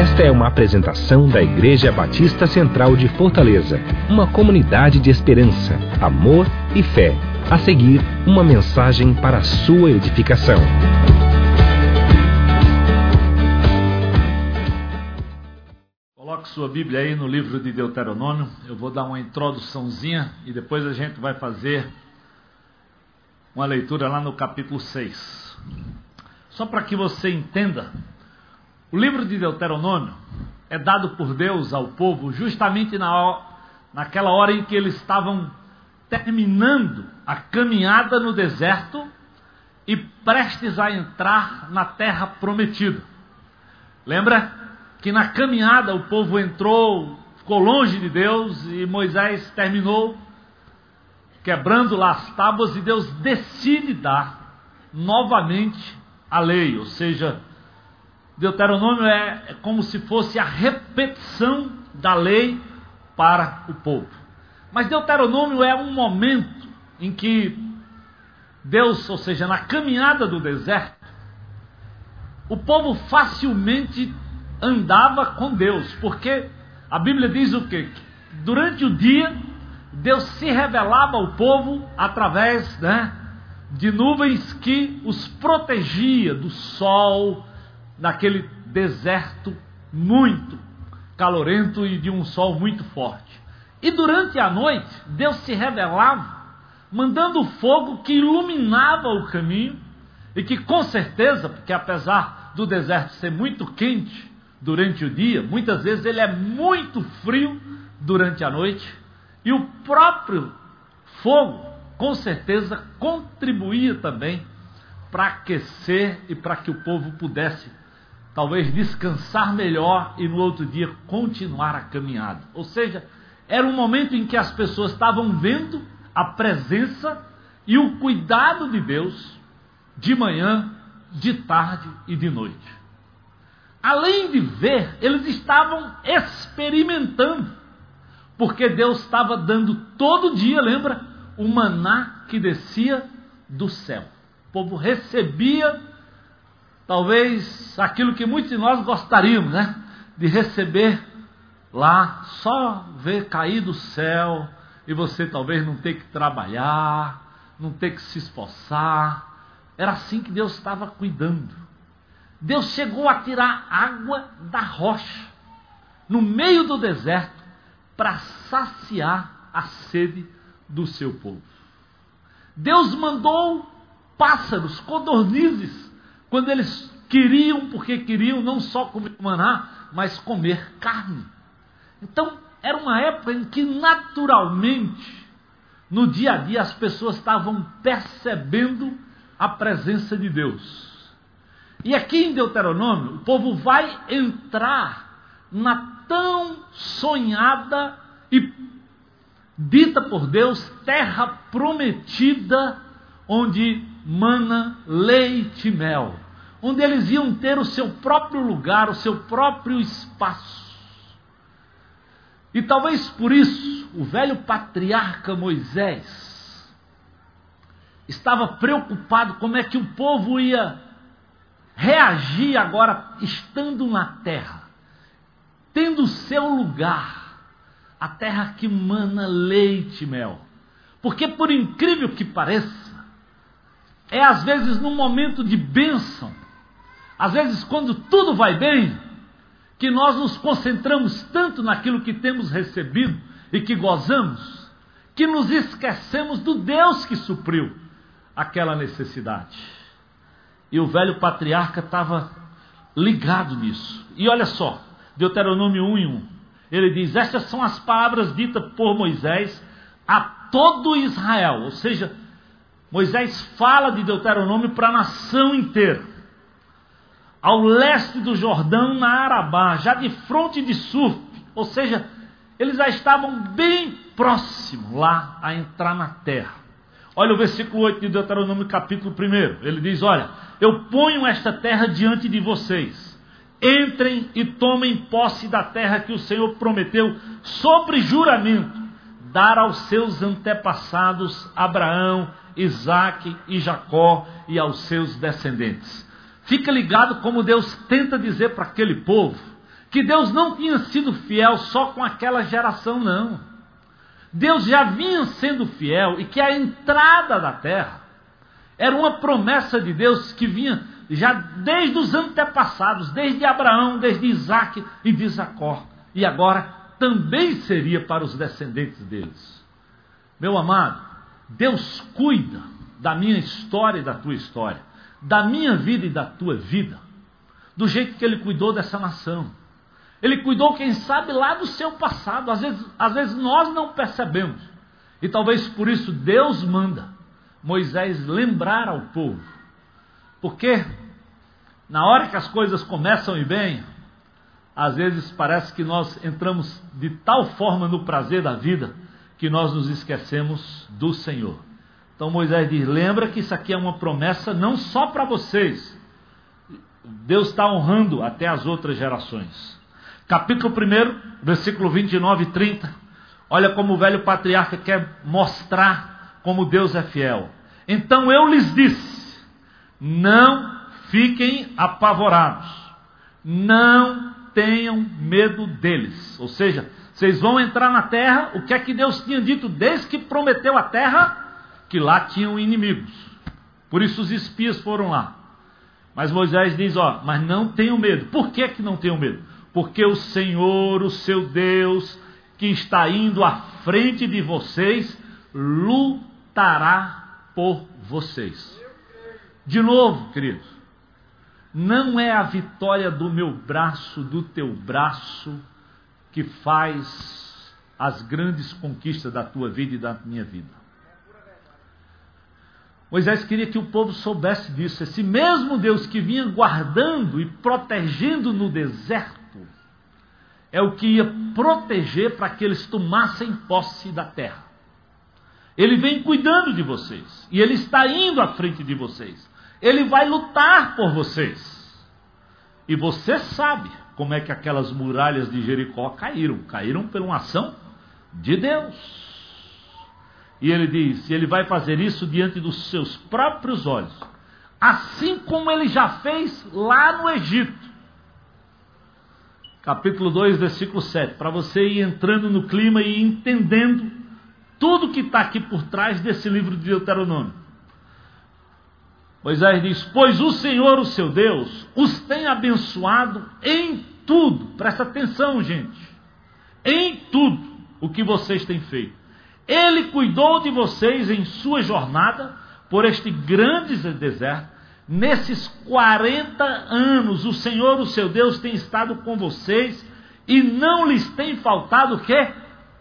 Esta é uma apresentação da Igreja Batista Central de Fortaleza, uma comunidade de esperança, amor e fé. A seguir, uma mensagem para a sua edificação. Coloque sua Bíblia aí no livro de Deuteronômio. Eu vou dar uma introduçãozinha e depois a gente vai fazer uma leitura lá no capítulo 6. Só para que você entenda o livro de Deuteronômio é dado por Deus ao povo justamente na, naquela hora em que eles estavam terminando a caminhada no deserto e prestes a entrar na terra prometida. Lembra que na caminhada o povo entrou, ficou longe de Deus e Moisés terminou quebrando lá as tábuas e Deus decide dar novamente a lei, ou seja, Deuteronômio é, como se fosse a repetição da lei para o povo. Mas Deuteronômio é um momento em que Deus, ou seja, na caminhada do deserto, o povo facilmente andava com Deus, porque a Bíblia diz o quê? Durante o dia, Deus se revelava ao povo através né, de nuvens que os protegia do sol, naquele deserto muito calorento e de um sol muito forte. E durante a noite, Deus se revelava, mandando fogo que iluminava o caminho e que, com certeza, porque apesar do deserto ser muito quente durante o dia, muitas vezes ele é muito frio durante a noite, e o próprio fogo, com certeza, contribuía também para aquecer e para que o povo pudesse talvez descansar melhor e no outro dia continuar a caminhada. Ou seja, era um momento em que as pessoas estavam vendo a presença e o cuidado de Deus de manhã, de tarde e de noite. Além de ver, eles estavam experimentando, porque Deus estava dando todo dia, lembra, o maná que descia do céu. O povo recebia talvez aquilo que muitos de nós gostaríamos, né? De receber lá, só ver cair do céu e você talvez não ter que trabalhar, não ter que se esforçar. Era assim que Deus estava cuidando. Deus chegou a tirar água da rocha, no meio do deserto, para saciar a sede do seu povo. Deus mandou pássaros, codornizes, quando eles queriam, porque queriam não só comer maná, mas comer carne. Então, era uma época em que naturalmente, no dia a dia, as pessoas estavam percebendo a presença de Deus. E aqui em Deuteronômio, o povo vai entrar na tão sonhada e dita por Deus terra prometida, onde mana, leite e mel, onde eles iam ter o seu próprio lugar, o seu próprio espaço. E talvez por isso o velho patriarca Moisés estava preocupado como é que o povo ia reagir agora estando na terra, tendo o seu lugar, a terra que mana leite e mel. Porque por incrível que pareça, é às vezes num momento de bênção, às vezes quando tudo vai bem, que nós nos concentramos tanto naquilo que temos recebido e que gozamos, que nos esquecemos do Deus que supriu aquela necessidade. E o velho patriarca estava ligado nisso. E olha só, Deuteronômio 1 e 1. Ele diz: Estas são as palavras ditas por Moisés a todo Israel, ou seja, Moisés fala de Deuteronômio para a nação inteira. Ao leste do Jordão, na Arabá, já de fronte de Suf, ou seja, eles já estavam bem próximos lá a entrar na terra. Olha o versículo 8 de Deuteronômio, capítulo 1. Ele diz: Olha, eu ponho esta terra diante de vocês. Entrem e tomem posse da terra que o Senhor prometeu, sobre juramento, dar aos seus antepassados Abraão, Isaac e Jacó e aos seus descendentes. Fica ligado como Deus tenta dizer para aquele povo que Deus não tinha sido fiel só com aquela geração, não. Deus já vinha sendo fiel e que a entrada da terra era uma promessa de Deus que vinha já desde os antepassados, desde Abraão, desde Isaac e de Jacó. E agora também seria para os descendentes deles. Meu amado, Deus cuida da minha história e da tua história, da minha vida e da tua vida, do jeito que Ele cuidou dessa nação. Ele cuidou, quem sabe, lá do seu passado. Às vezes, às vezes nós não percebemos. E talvez por isso Deus manda Moisés lembrar ao povo. Porque na hora que as coisas começam ir bem, às vezes parece que nós entramos de tal forma no prazer da vida que nós nos esquecemos do Senhor. Então Moisés diz: lembra que isso aqui é uma promessa não só para vocês. Deus está honrando até as outras gerações. Capítulo 1, versículo 29 e 30. Olha como o velho patriarca quer mostrar como Deus é fiel. Então eu lhes disse: não fiquem apavorados, não tenham medo deles. Ou seja, vocês vão entrar na terra, o que é que Deus tinha dito desde que prometeu a terra? Que lá tinham inimigos. Por isso os espias foram lá. Mas Moisés diz: ó, mas não tenham medo. Por que, que não tenham medo? Porque o Senhor, o seu Deus, que está indo à frente de vocês, lutará por vocês. De novo, queridos, não é a vitória do meu braço, do teu braço, que faz as grandes conquistas da tua vida e da minha vida. Moisés queria que o povo soubesse disso. Esse mesmo Deus que vinha guardando e protegendo no deserto, é o que ia proteger para que eles tomassem posse da terra. Ele vem cuidando de vocês. E ele está indo à frente de vocês. Ele vai lutar por vocês. E você sabe como é que aquelas muralhas de Jericó caíram. Caíram por uma ação de Deus. E ele diz: ele vai fazer isso diante dos seus próprios olhos, assim como ele já fez lá no Egito. Capítulo 2, versículo 7, para você ir entrando no clima e entendendo tudo que está aqui por trás desse livro de Deuteronômio. Moisés diz: Pois o Senhor, o seu Deus, os tem abençoado em tudo. Presta atenção, gente. Em tudo o que vocês têm feito. Ele cuidou de vocês em sua jornada por este grande deserto. Nesses 40 anos, o Senhor, o seu Deus, tem estado com vocês e não lhes tem faltado o quê?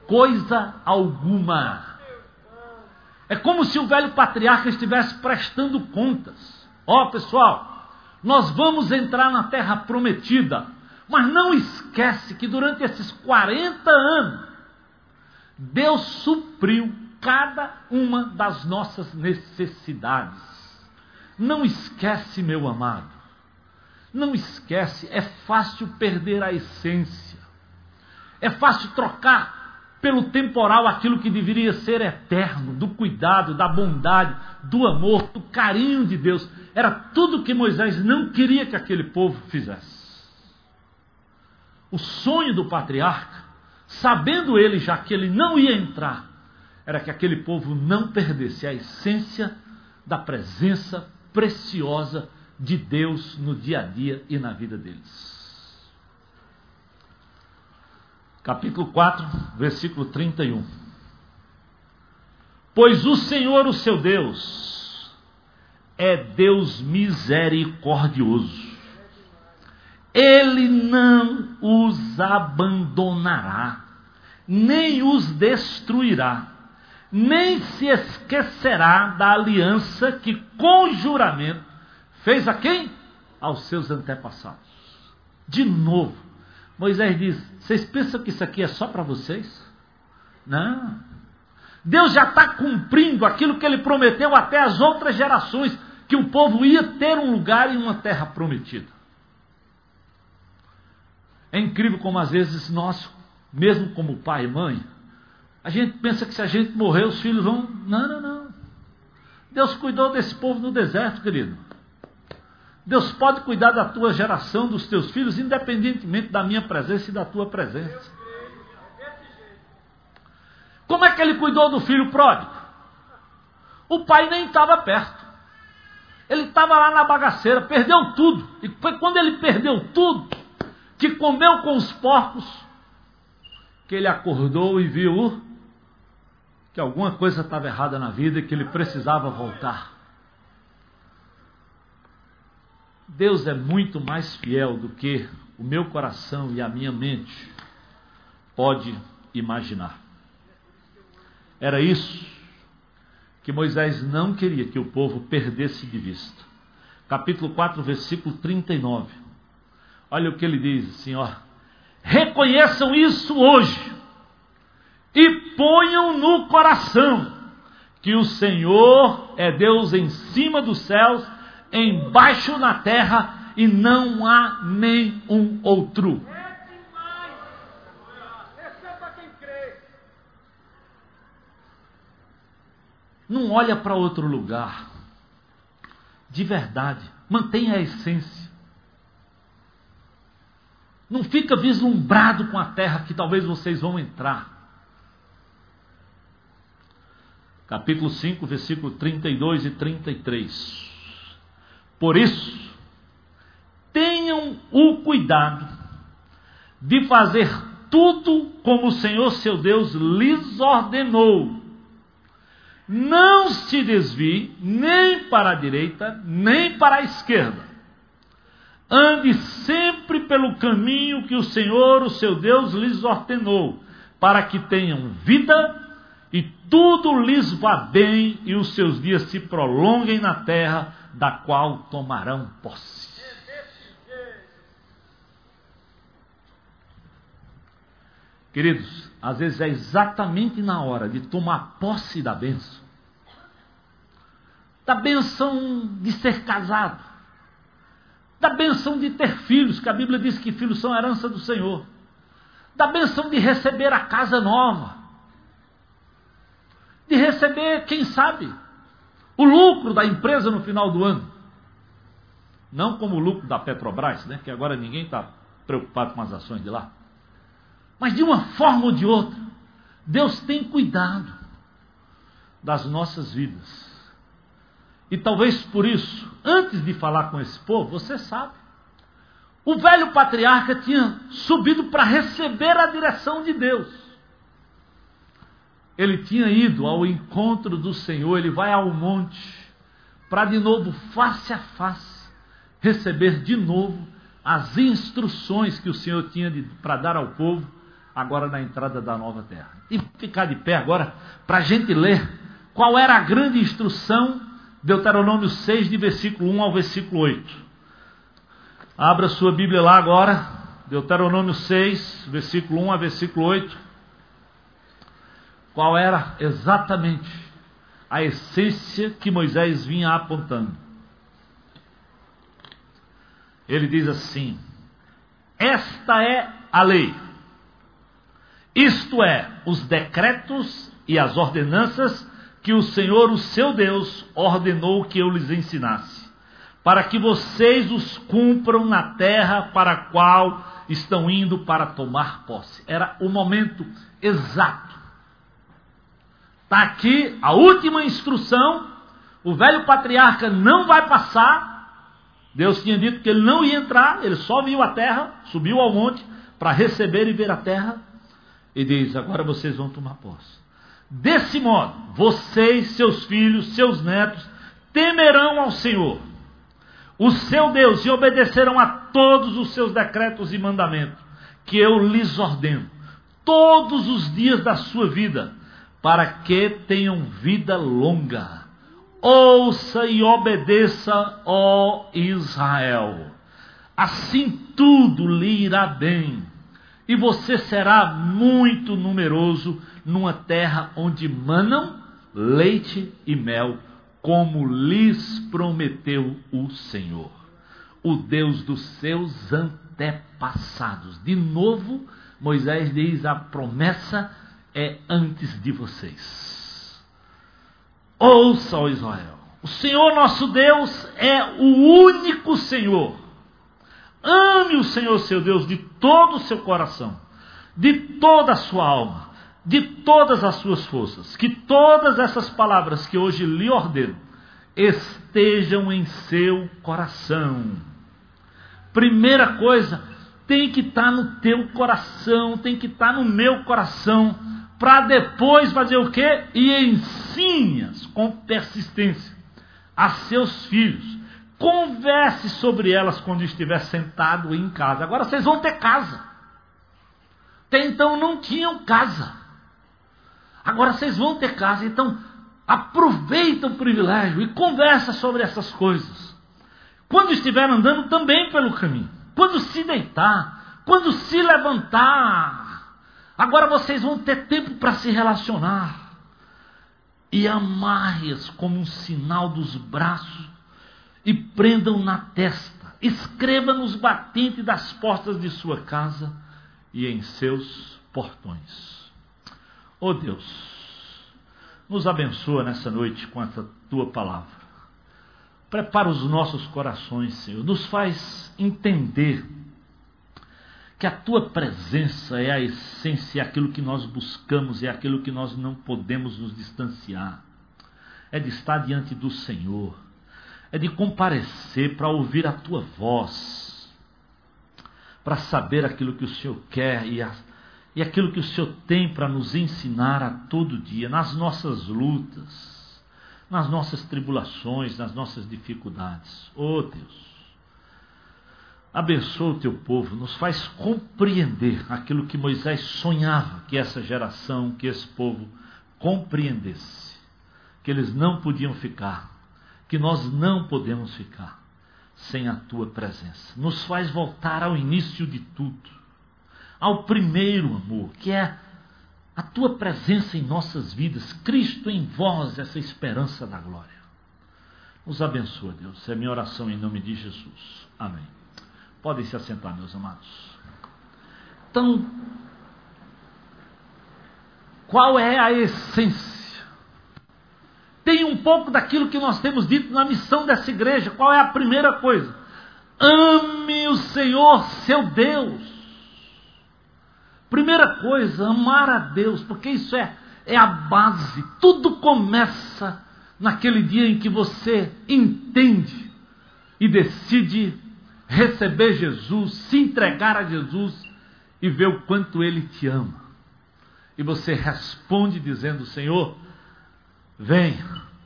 Coisa alguma. É como se o velho patriarca estivesse prestando contas. Ó oh, pessoal, nós vamos entrar na terra prometida, mas não esquece que durante esses 40 anos, Deus supriu cada uma das nossas necessidades. Não esquece, meu amado. Não esquece, é fácil perder a essência. É fácil trocar pelo temporal aquilo que deveria ser eterno, do cuidado, da bondade, do amor, do carinho de Deus. Era tudo que Moisés não queria que aquele povo fizesse. O sonho do patriarca, sabendo ele já que ele não ia entrar, era que aquele povo não perdesse a essência da presença preciosa de Deus no dia a dia e na vida deles capítulo 4, versículo 31. Pois o Senhor, o seu Deus, é Deus misericordioso. Ele não os abandonará, nem os destruirá, nem se esquecerá da aliança que com juramento fez a quem? Aos seus antepassados. De novo, Moisés diz: Vocês pensam que isso aqui é só para vocês? Não. Deus já está cumprindo aquilo que ele prometeu até as outras gerações, que o povo ia ter um lugar em uma terra prometida. É incrível como às vezes nós, mesmo como pai e mãe, a gente pensa que se a gente morrer, os filhos vão. Não, não, não. Deus cuidou desse povo no deserto, querido. Deus pode cuidar da tua geração, dos teus filhos, independentemente da minha presença e da tua presença. Como é que ele cuidou do filho pródigo? O pai nem estava perto. Ele estava lá na bagaceira, perdeu tudo. E foi quando ele perdeu tudo, que comeu com os porcos, que ele acordou e viu que alguma coisa estava errada na vida e que ele precisava voltar. Deus é muito mais fiel do que o meu coração e a minha mente pode imaginar. Era isso que Moisés não queria que o povo perdesse de vista. Capítulo 4, versículo 39. Olha o que ele diz assim. Reconheçam isso hoje e ponham no coração que o Senhor é Deus em cima dos céus, embaixo na terra e não há nenhum outro. Não olha para outro lugar. De verdade. Mantenha a essência. Não fica vislumbrado com a terra que talvez vocês vão entrar. Capítulo 5, versículo 32 e 33. Por isso, tenham o cuidado de fazer tudo como o Senhor seu Deus lhes ordenou não se desvie nem para a direita, nem para a esquerda. Ande sempre pelo caminho que o Senhor, o seu Deus, lhes ordenou, para que tenham vida e tudo lhes vá bem e os seus dias se prolonguem na terra da qual tomarão posse. Queridos, às vezes é exatamente na hora de tomar posse da bênção, da benção de ser casado, da benção de ter filhos, que a Bíblia diz que filhos são herança do Senhor, da benção de receber a casa nova, de receber, quem sabe, o lucro da empresa no final do ano. Não como o lucro da Petrobras, né, que agora ninguém está preocupado com as ações de lá. Mas de uma forma ou de outra, Deus tem cuidado das nossas vidas. E talvez por isso, antes de falar com esse povo, você sabe, o velho patriarca tinha subido para receber a direção de Deus. Ele tinha ido ao encontro do Senhor, ele vai ao monte, para de novo, face a face, receber de novo as instruções que o Senhor tinha para dar ao povo, agora na entrada da nova terra. E ficar de pé agora, para a gente ler qual era a grande instrução Deuteronômio 6, de versículo 1 ao versículo 8. Abra sua Bíblia lá agora, Deuteronômio 6, versículo 1 a versículo 8. Qual era exatamente a essência que Moisés vinha apontando? Ele diz assim: Esta é a lei, isto é, os decretos e as ordenanças que o Senhor, o seu Deus, ordenou que eu lhes ensinasse, para que vocês os cumpram na terra para a qual estão indo para tomar posse. Era o momento exato. Está aqui a última instrução. O velho patriarca não vai passar. Deus tinha dito que ele não ia entrar, ele só viu a terra, subiu ao monte para receber e ver a terra. E diz: Agora vocês vão tomar posse. Desse modo, vocês, seus filhos, seus netos, temerão ao Senhor, o seu Deus, e obedecerão a todos os seus decretos e mandamentos, que eu lhes ordeno, todos os dias da sua vida, para que tenham vida longa. Ouça e obedeça, ó Israel. Assim tudo lhe irá bem, e você será muito numeroso numa terra onde manam leite e mel, como lhes prometeu o Senhor, o Deus dos seus antepassados. De novo, Moisés diz: a promessa é antes de vocês. Ouça, ó Israel, O Senhor nosso Deus é o único Senhor. Ame o Senhor seu Deus de todo o seu coração, de toda a sua alma, de todas as suas forças. Que todas essas palavras que hoje lhe ordeno estejam em seu coração. Primeira coisa, tem que estar tá no teu coração, tem que estar tá no meu coração, para depois fazer o quê? E ensine-as com persistência a seus filhos. Converse sobre elas quando estiver sentado em casa. Agora vocês vão ter casa. Até então não tinham casa. Agora vocês vão ter casa. Então aproveita o privilégio e conversa sobre essas coisas. Quando estiver andando também pelo caminho. Quando se deitar. Quando se levantar. Agora vocês vão ter tempo para se relacionar e amarre-as como um sinal dos braços e prendam na testa. Escreva nos batentes das portas de sua casa e em seus portões. Oh Deus, nos abençoa nessa noite com essa tua palavra. Prepara os nossos corações, Senhor. Nos faz entender que a tua presença é a essência, é aquilo que nós buscamos, é aquilo que nós não podemos nos distanciar. É de estar diante do Senhor, é de comparecer para ouvir a tua voz, para saber aquilo que o Senhor quer e, a, e aquilo que o Senhor tem para nos ensinar a todo dia, nas nossas lutas, nas nossas tribulações, nas nossas dificuldades. Oh Deus, Abençoa o teu povo, nos faz compreender aquilo que Moisés sonhava que essa geração, que esse povo compreendesse. Que eles não podiam ficar, que nós não podemos ficar sem a tua presença. Nos faz voltar ao início de tudo, ao primeiro amor, que é a tua presença em nossas vidas, Cristo em vós, essa esperança da glória. Nos abençoa, Deus. É minha oração em nome de Jesus. Amém. Podem se assentar, meus amados. Então, qual é a essência? Tem um pouco daquilo que nós temos dito na missão dessa igreja. Qual é a primeira coisa? Ame o Senhor, seu Deus. Primeira coisa, amar a Deus, porque isso é, é a base. Tudo começa naquele dia em que você entende e decide receber Jesus, se entregar a Jesus e ver o quanto Ele te ama. E você responde dizendo: Senhor, vem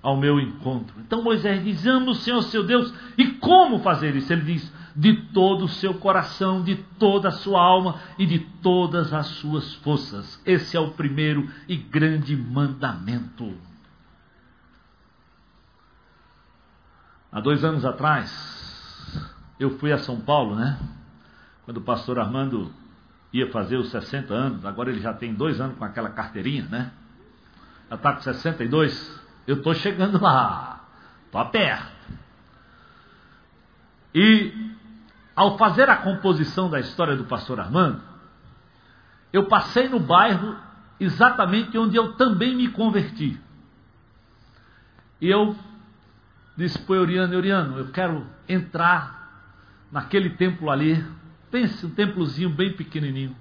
ao meu encontro. Então Moisés diz: Ama o Senhor seu Deus. E como fazer isso? Ele diz: De todo o seu coração, de toda a sua alma e de todas as suas forças. Esse é o primeiro e grande mandamento. Há dois anos atrás, eu fui a São Paulo, né? Quando o pastor Armando ia fazer os 60 anos, agora ele já tem dois anos com aquela carteirinha, né? Já está com 62. Eu estou chegando lá, estou perto. E ao fazer a composição da história do pastor Armando, eu passei no bairro exatamente onde eu também me converti. E eu disse para o Euriano, Euriano, eu quero entrar naquele templo ali, pense, um templozinho bem pequenininho.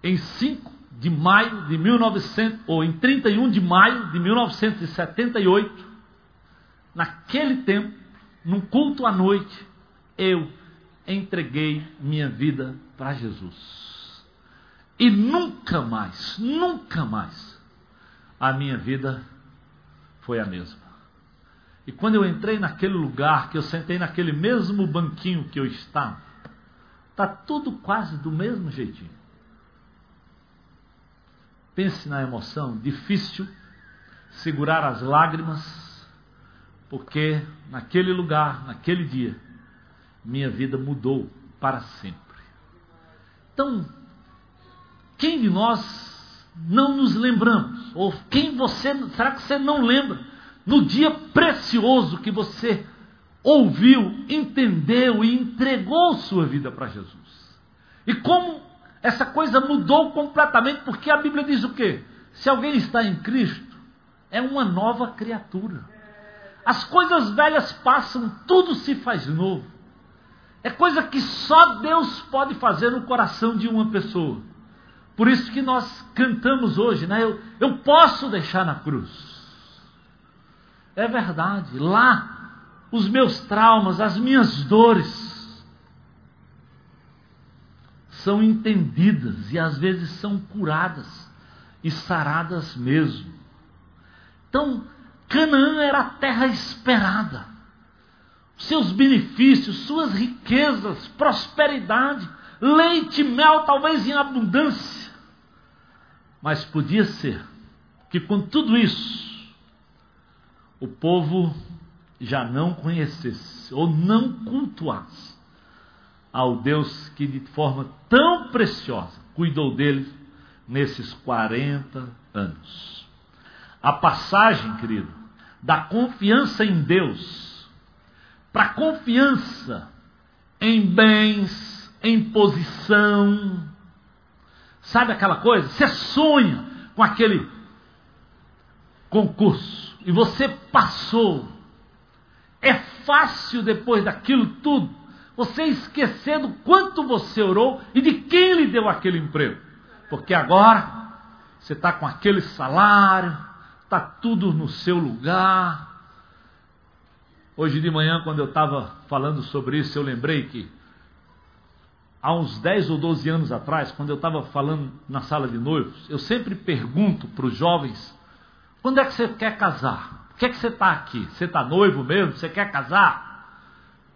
Em 5 de maio de 1900, ou em 31 de maio de 1978, naquele tempo, num culto à noite, eu entreguei minha vida para Jesus. E nunca mais, nunca mais, a minha vida foi a mesma. E quando eu entrei naquele lugar, que eu sentei naquele mesmo banquinho que eu estava, está tudo quase do mesmo jeitinho. Pense na emoção, difícil segurar as lágrimas, porque naquele lugar, naquele dia, minha vida mudou para sempre. Então, quem de nós não nos lembramos? Ou quem você, será que você não lembra no dia precioso que você ouviu, entendeu e entregou sua vida para Jesus. E como essa coisa mudou completamente, porque a Bíblia diz o quê? Se alguém está em Cristo, é uma nova criatura. As coisas velhas passam, tudo se faz novo. É coisa que só Deus pode fazer no coração de uma pessoa. Por isso que nós cantamos hoje, né? Eu, eu posso deixar na cruz. É verdade. Lá, os meus traumas, as minhas dores são entendidas e às vezes são curadas e saradas mesmo. Então, Canaã era a terra esperada. Seus benefícios, suas riquezas, prosperidade, leite, mel, talvez em abundância. Mas podia ser que com tudo isso, o povo já não conhecesse ou não cultuasse ao Deus que de forma tão preciosa cuidou dele nesses 40 anos. A passagem, querido, da confiança em Deus para confiança em bens, em posição. Sabe aquela coisa? Você sonha com aquele concurso e você passou. É fácil depois daquilo tudo você esquecer do quanto você orou e de quem lhe deu aquele emprego. Porque agora você está com aquele salário, está tudo no seu lugar. Hoje de manhã, quando eu estava falando sobre isso, eu lembrei que há uns 10 ou 12 anos atrás, quando eu estava falando na sala de noivos, eu sempre pergunto para os jovens: quando é que você quer casar? Por que, é que você está aqui? Você está noivo mesmo? Você quer casar?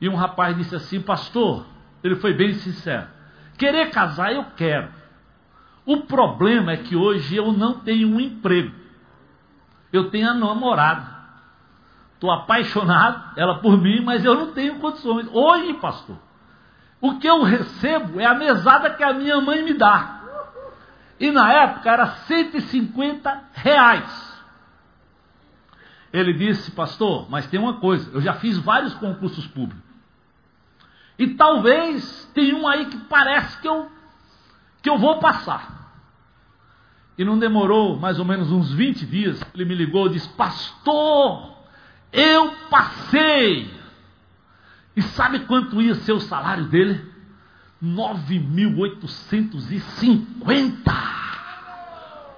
E um rapaz disse assim: Pastor, ele foi bem sincero. Querer casar eu quero. O problema é que hoje eu não tenho um emprego. Eu tenho a namorada. Estou apaixonado, ela por mim, mas eu não tenho condições. Hoje, pastor, o que eu recebo é a mesada que a minha mãe me dá. E na época era 150 reais. Ele disse, pastor, mas tem uma coisa, eu já fiz vários concursos públicos. E talvez tenha um aí que parece que eu, que eu vou passar. E não demorou mais ou menos uns 20 dias, ele me ligou e disse: Pastor, eu passei. E sabe quanto ia ser o salário dele? 9.850.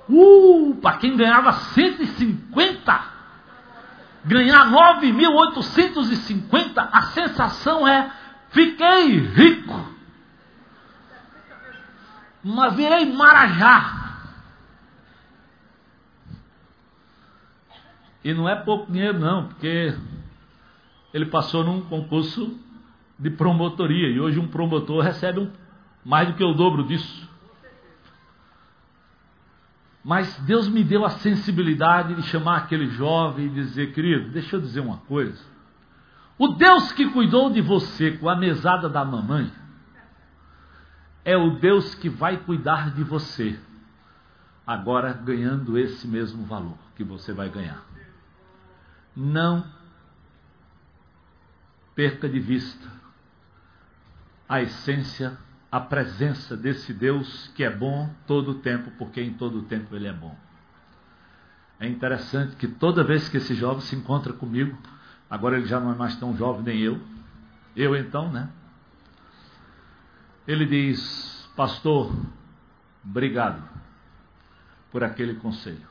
Uh, para quem ganhava 150, ganhar 9.850, a sensação é Fiquei rico. Mas virei marajá. E não é pouco dinheiro, não, porque ele passou num concurso de promotoria e hoje um promotor recebe um, mais do que o dobro disso. Mas Deus me deu a sensibilidade de chamar aquele jovem e dizer, querido, deixa eu dizer uma coisa. O Deus que cuidou de você com a mesada da mamãe é o Deus que vai cuidar de você, agora ganhando esse mesmo valor que você vai ganhar. Não perca de vista a essência, a presença desse Deus que é bom todo o tempo, porque em todo o tempo ele é bom. É interessante que toda vez que esse jovem se encontra comigo, Agora ele já não é mais tão jovem nem eu. Eu então, né? Ele diz: Pastor, obrigado por aquele conselho.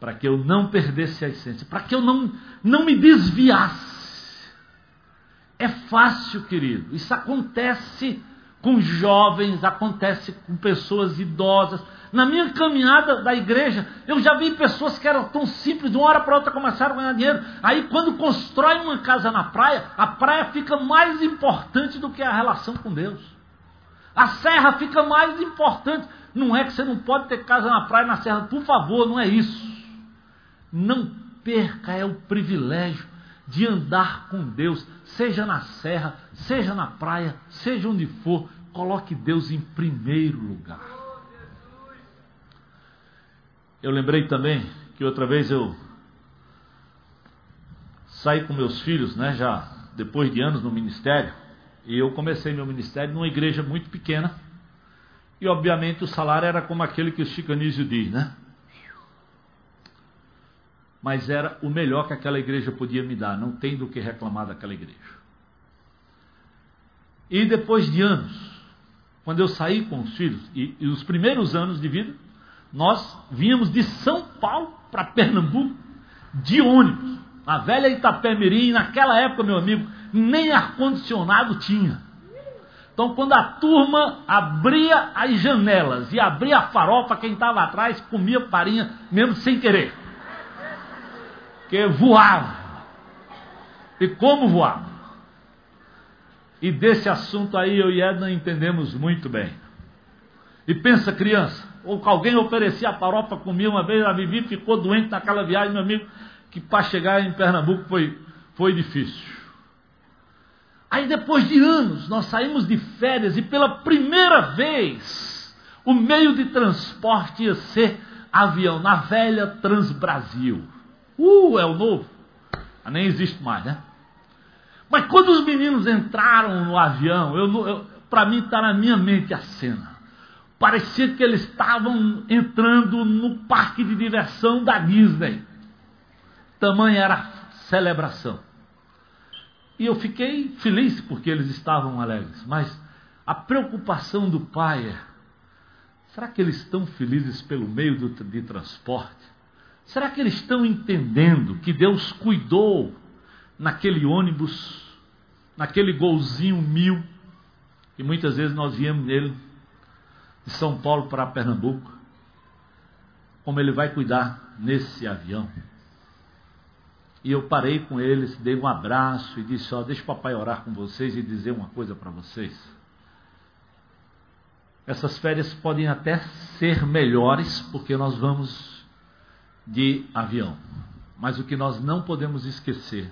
Para que eu não perdesse a essência, para que eu não, não me desviasse. É fácil, querido. Isso acontece com jovens, acontece com pessoas idosas, na minha caminhada da igreja, eu já vi pessoas que eram tão simples, de uma hora para outra começaram a ganhar dinheiro. Aí, quando constrói uma casa na praia, a praia fica mais importante do que a relação com Deus. A serra fica mais importante. Não é que você não pode ter casa na praia, na serra, por favor, não é isso. Não perca, é o privilégio de andar com Deus, seja na serra, seja na praia, seja onde for, coloque Deus em primeiro lugar. Eu lembrei também que outra vez eu saí com meus filhos, né, já depois de anos no ministério, e eu comecei meu ministério numa igreja muito pequena, e obviamente o salário era como aquele que o Chico Anísio diz, né? Mas era o melhor que aquela igreja podia me dar, não tem do que reclamar daquela igreja. E depois de anos, quando eu saí com os filhos, e, e os primeiros anos de vida, nós vínhamos de São Paulo para Pernambuco de ônibus. A velha Itapemirim, naquela época, meu amigo, nem ar-condicionado tinha. Então, quando a turma abria as janelas e abria a farofa, quem estava atrás comia farinha mesmo sem querer. Porque voava. E como voava? E desse assunto aí eu e Edna entendemos muito bem. E pensa, criança, ou alguém oferecia a farofa comigo uma vez, a Vivi ficou doente naquela viagem, meu amigo, que para chegar em Pernambuco foi, foi difícil. Aí depois de anos, nós saímos de férias e pela primeira vez o meio de transporte ia ser avião, na velha Transbrasil. Uh, é o novo. Ah, nem existe mais, né? Mas quando os meninos entraram no avião, eu, eu para mim está na minha mente a cena. Parecia que eles estavam entrando no parque de diversão da Disney. Tamanha era a celebração. E eu fiquei feliz porque eles estavam alegres. Mas a preocupação do pai é: será que eles estão felizes pelo meio do, de transporte? Será que eles estão entendendo que Deus cuidou naquele ônibus, naquele golzinho mil, que muitas vezes nós viemos nele, de São Paulo para Pernambuco, como ele vai cuidar nesse avião? E eu parei com eles, dei um abraço e disse: Ó, deixa o papai orar com vocês e dizer uma coisa para vocês. Essas férias podem até ser melhores, porque nós vamos de avião. Mas o que nós não podemos esquecer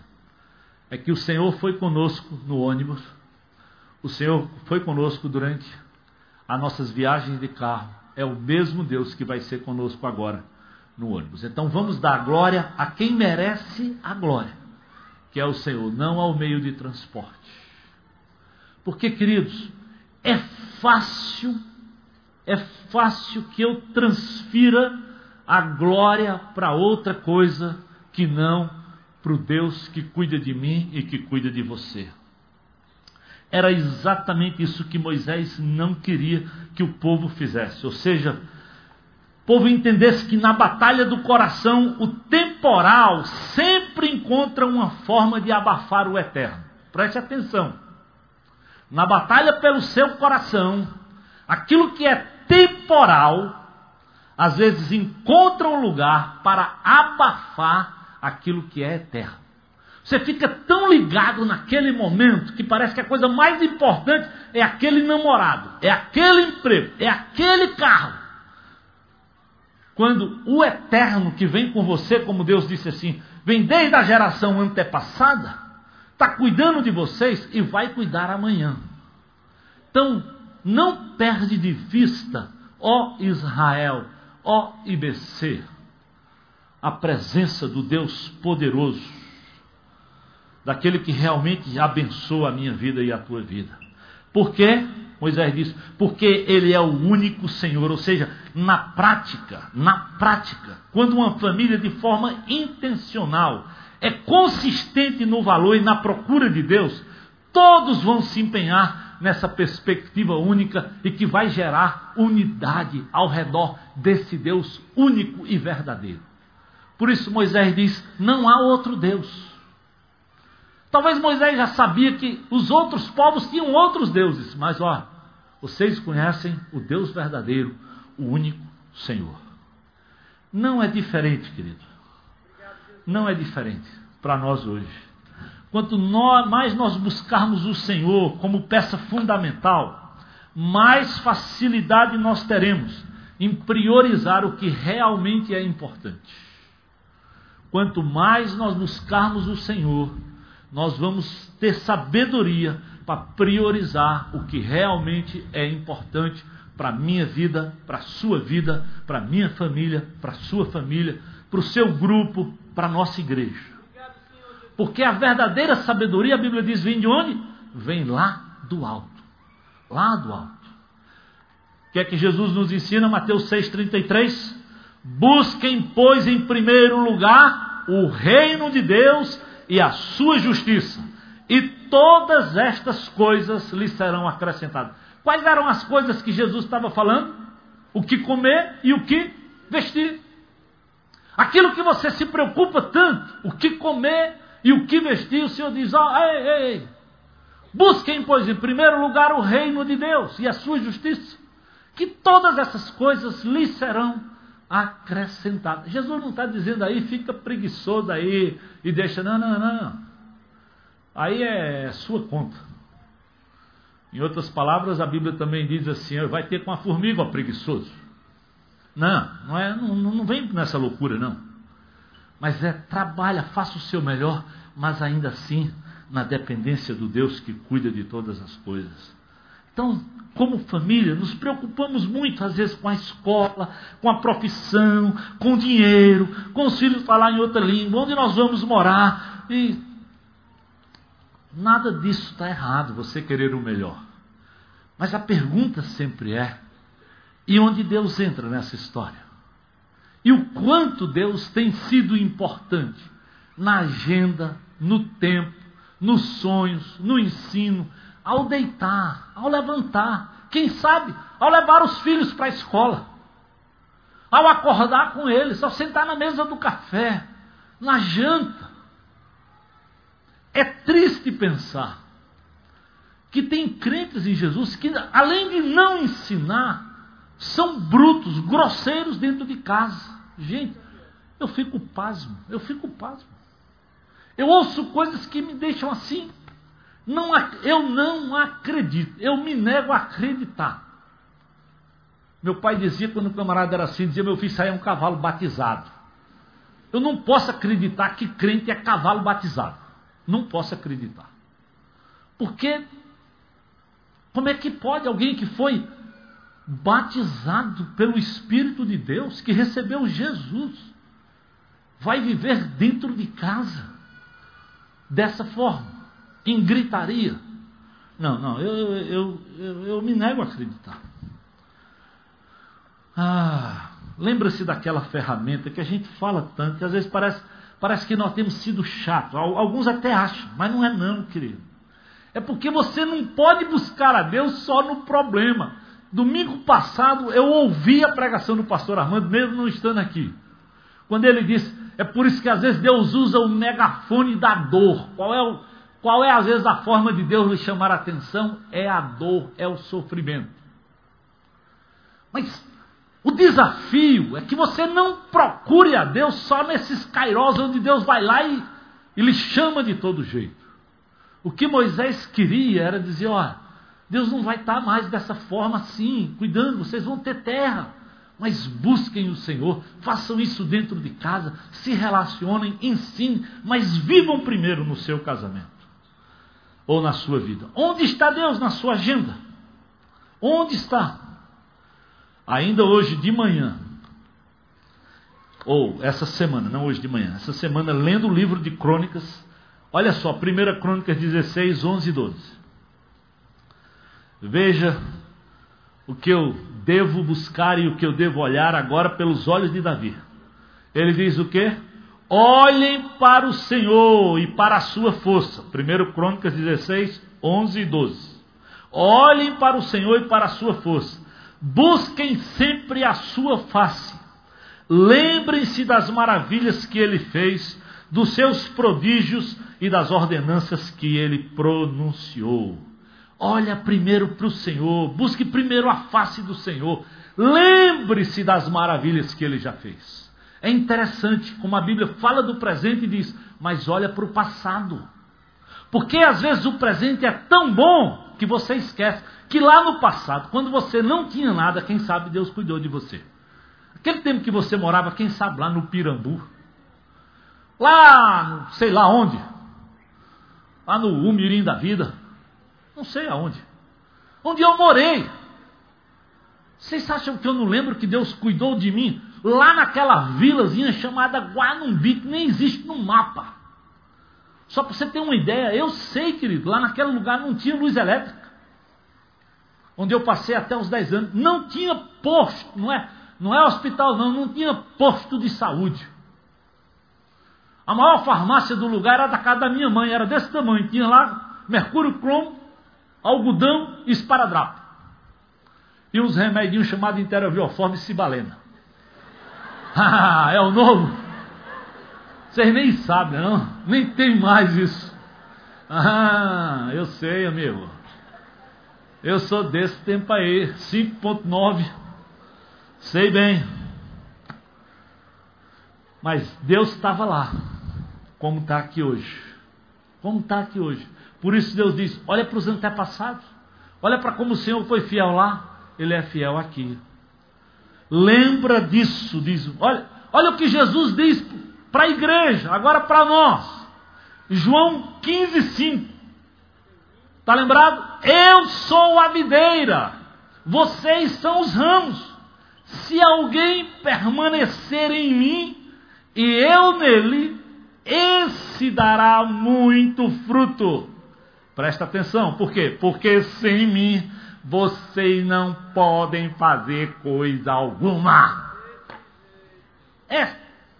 é que o Senhor foi conosco no ônibus, o Senhor foi conosco durante as nossas viagens de carro. É o mesmo Deus que vai ser conosco agora no ônibus. Então vamos dar glória a quem merece a glória, que é o Senhor, não ao meio de transporte. Porque, queridos, é fácil, é fácil que eu transfira a glória para outra coisa que não para o Deus que cuida de mim e que cuida de você. Era exatamente isso que Moisés não queria que o povo fizesse, ou seja, o povo entendesse que na batalha do coração, o temporal sempre encontra uma forma de abafar o eterno. Preste atenção. Na batalha pelo seu coração, aquilo que é temporal, às vezes encontra um lugar para abafar aquilo que é eterno. Você fica tão ligado naquele momento que parece que a coisa mais importante é aquele namorado, é aquele emprego, é aquele carro quando o eterno que vem com você, como Deus disse assim, vem desde a geração antepassada, está cuidando de vocês e vai cuidar amanhã. Então, não perde de vista, ó Israel, ó IBC, a presença do Deus poderoso, daquele que realmente abençoa a minha vida e a tua vida. Por quê? Moisés disse, porque ele é o único Senhor, ou seja, na prática, na prática, quando uma família de forma intencional é consistente no valor e na procura de Deus, todos vão se empenhar nessa perspectiva única e que vai gerar unidade ao redor desse Deus único e verdadeiro. Por isso Moisés diz: não há outro Deus. Talvez Moisés já sabia que os outros povos tinham outros deuses, mas ó, vocês conhecem o Deus verdadeiro, o único Senhor. Não é diferente, querido. Não é diferente para nós hoje. Quanto nós, mais nós buscarmos o Senhor como peça fundamental, mais facilidade nós teremos em priorizar o que realmente é importante. Quanto mais nós buscarmos o Senhor, nós vamos ter sabedoria para priorizar o que realmente é importante para a minha vida, para a sua vida, para a minha família, para a sua família, para o seu grupo, para a nossa igreja. Porque a verdadeira sabedoria, a Bíblia diz, vem de onde? Vem lá do alto. Lá do alto. O que é que Jesus nos ensina? Mateus 6,33. Busquem, pois, em primeiro lugar o reino de Deus e a sua justiça, e todas estas coisas lhe serão acrescentadas. Quais eram as coisas que Jesus estava falando? O que comer e o que vestir. Aquilo que você se preocupa tanto, o que comer e o que vestir, o Senhor diz: ó, oh, ei, ei, busquem, pois, em primeiro lugar o reino de Deus e a sua justiça, que todas essas coisas lhe serão acrescentadas. Jesus não está dizendo aí, fica preguiçoso aí e deixa, não, não, não. Aí é sua conta. Em outras palavras, a Bíblia também diz assim: vai ter com a formiga, ó preguiçoso. Não, não, é, não, não vem nessa loucura, não. Mas é trabalha, faça o seu melhor, mas ainda assim na dependência do Deus que cuida de todas as coisas. Então, como família, nos preocupamos muito, às vezes, com a escola, com a profissão, com o dinheiro, com os filhos falar em outra língua, onde nós vamos morar. E nada disso está errado, você querer o melhor. Mas a pergunta sempre é: e onde Deus entra nessa história? E o quanto Deus tem sido importante na agenda, no tempo, nos sonhos, no ensino, ao deitar, ao levantar, quem sabe, ao levar os filhos para a escola, ao acordar com eles, ao sentar na mesa do café, na janta. É triste pensar que tem crentes em Jesus que, além de não ensinar, são brutos, grosseiros dentro de casa. Gente, eu fico pasmo, eu fico pasmo. Eu ouço coisas que me deixam assim. Não, eu não acredito, eu me nego a acreditar. Meu pai dizia, quando o camarada era assim, dizia: Meu filho, aí é um cavalo batizado. Eu não posso acreditar que crente é cavalo batizado. Não posso acreditar. Porque, como é que pode alguém que foi batizado pelo Espírito de Deus, que recebeu Jesus, vai viver dentro de casa dessa forma, em gritaria. Não, não, eu, eu, eu, eu me nego a acreditar. Ah, lembra-se daquela ferramenta que a gente fala tanto, que às vezes parece, parece que nós temos sido chatos. Alguns até acham, mas não é não, querido. É porque você não pode buscar a Deus só no problema. Domingo passado eu ouvi a pregação do pastor Armando, mesmo não estando aqui. Quando ele disse, é por isso que às vezes Deus usa o megafone da dor. Qual é, o, qual é às vezes a forma de Deus lhe chamar a atenção? É a dor, é o sofrimento. Mas o desafio é que você não procure a Deus só nesses cairós onde Deus vai lá e, e lhe chama de todo jeito. O que Moisés queria era dizer, olha, Deus não vai estar mais dessa forma assim, cuidando, vocês vão ter terra. Mas busquem o Senhor, façam isso dentro de casa, se relacionem, ensinem, mas vivam primeiro no seu casamento ou na sua vida. Onde está Deus na sua agenda? Onde está? Ainda hoje de manhã, ou essa semana, não hoje de manhã, essa semana, lendo o livro de Crônicas, olha só, 1 Crônicas 16, 11 e 12. Veja o que eu devo buscar e o que eu devo olhar agora pelos olhos de Davi. Ele diz o que? Olhem para o Senhor e para a sua força. 1 Crônicas 16, 11 e 12. Olhem para o Senhor e para a sua força. Busquem sempre a sua face. Lembrem-se das maravilhas que ele fez, dos seus prodígios e das ordenanças que ele pronunciou. Olha primeiro para o Senhor, busque primeiro a face do Senhor. Lembre-se das maravilhas que ele já fez. É interessante como a Bíblia fala do presente e diz, mas olha para o passado. Porque às vezes o presente é tão bom que você esquece que lá no passado, quando você não tinha nada, quem sabe Deus cuidou de você. Aquele tempo que você morava, quem sabe lá no Pirambu, lá, sei lá onde, lá no Umirim da vida, não sei aonde. Onde eu morei. Vocês acham que eu não lembro que Deus cuidou de mim lá naquela vilazinha chamada Guanumbi, que nem existe no mapa? Só para você ter uma ideia, eu sei, querido, lá naquele lugar não tinha luz elétrica. Onde eu passei até os 10 anos, não tinha posto, não é, não é hospital não, não tinha posto de saúde. A maior farmácia do lugar era da casa da minha mãe, era desse tamanho. Tinha lá mercúrio cromo, algodão e esparadrapo. E uns remedinhos chamados interovioforme e cibalena. Ah, é o novo? Vocês nem sabem, não? Nem tem mais isso. Ah, eu sei, amigo. Eu sou desse tempo aí, 5.9. Sei bem. Mas Deus estava lá, como está aqui hoje. Como está aqui hoje. Por isso Deus diz: olha para os antepassados. Olha para como o Senhor foi fiel lá. Ele é fiel aqui. Lembra disso, diz. Olha, olha o que Jesus diz para a igreja, agora para nós. João 15, 5. Está lembrado? Eu sou a videira, vocês são os ramos. Se alguém permanecer em mim e eu nele, esse dará muito fruto. Presta atenção, por quê? Porque sem mim vocês não podem fazer coisa alguma. É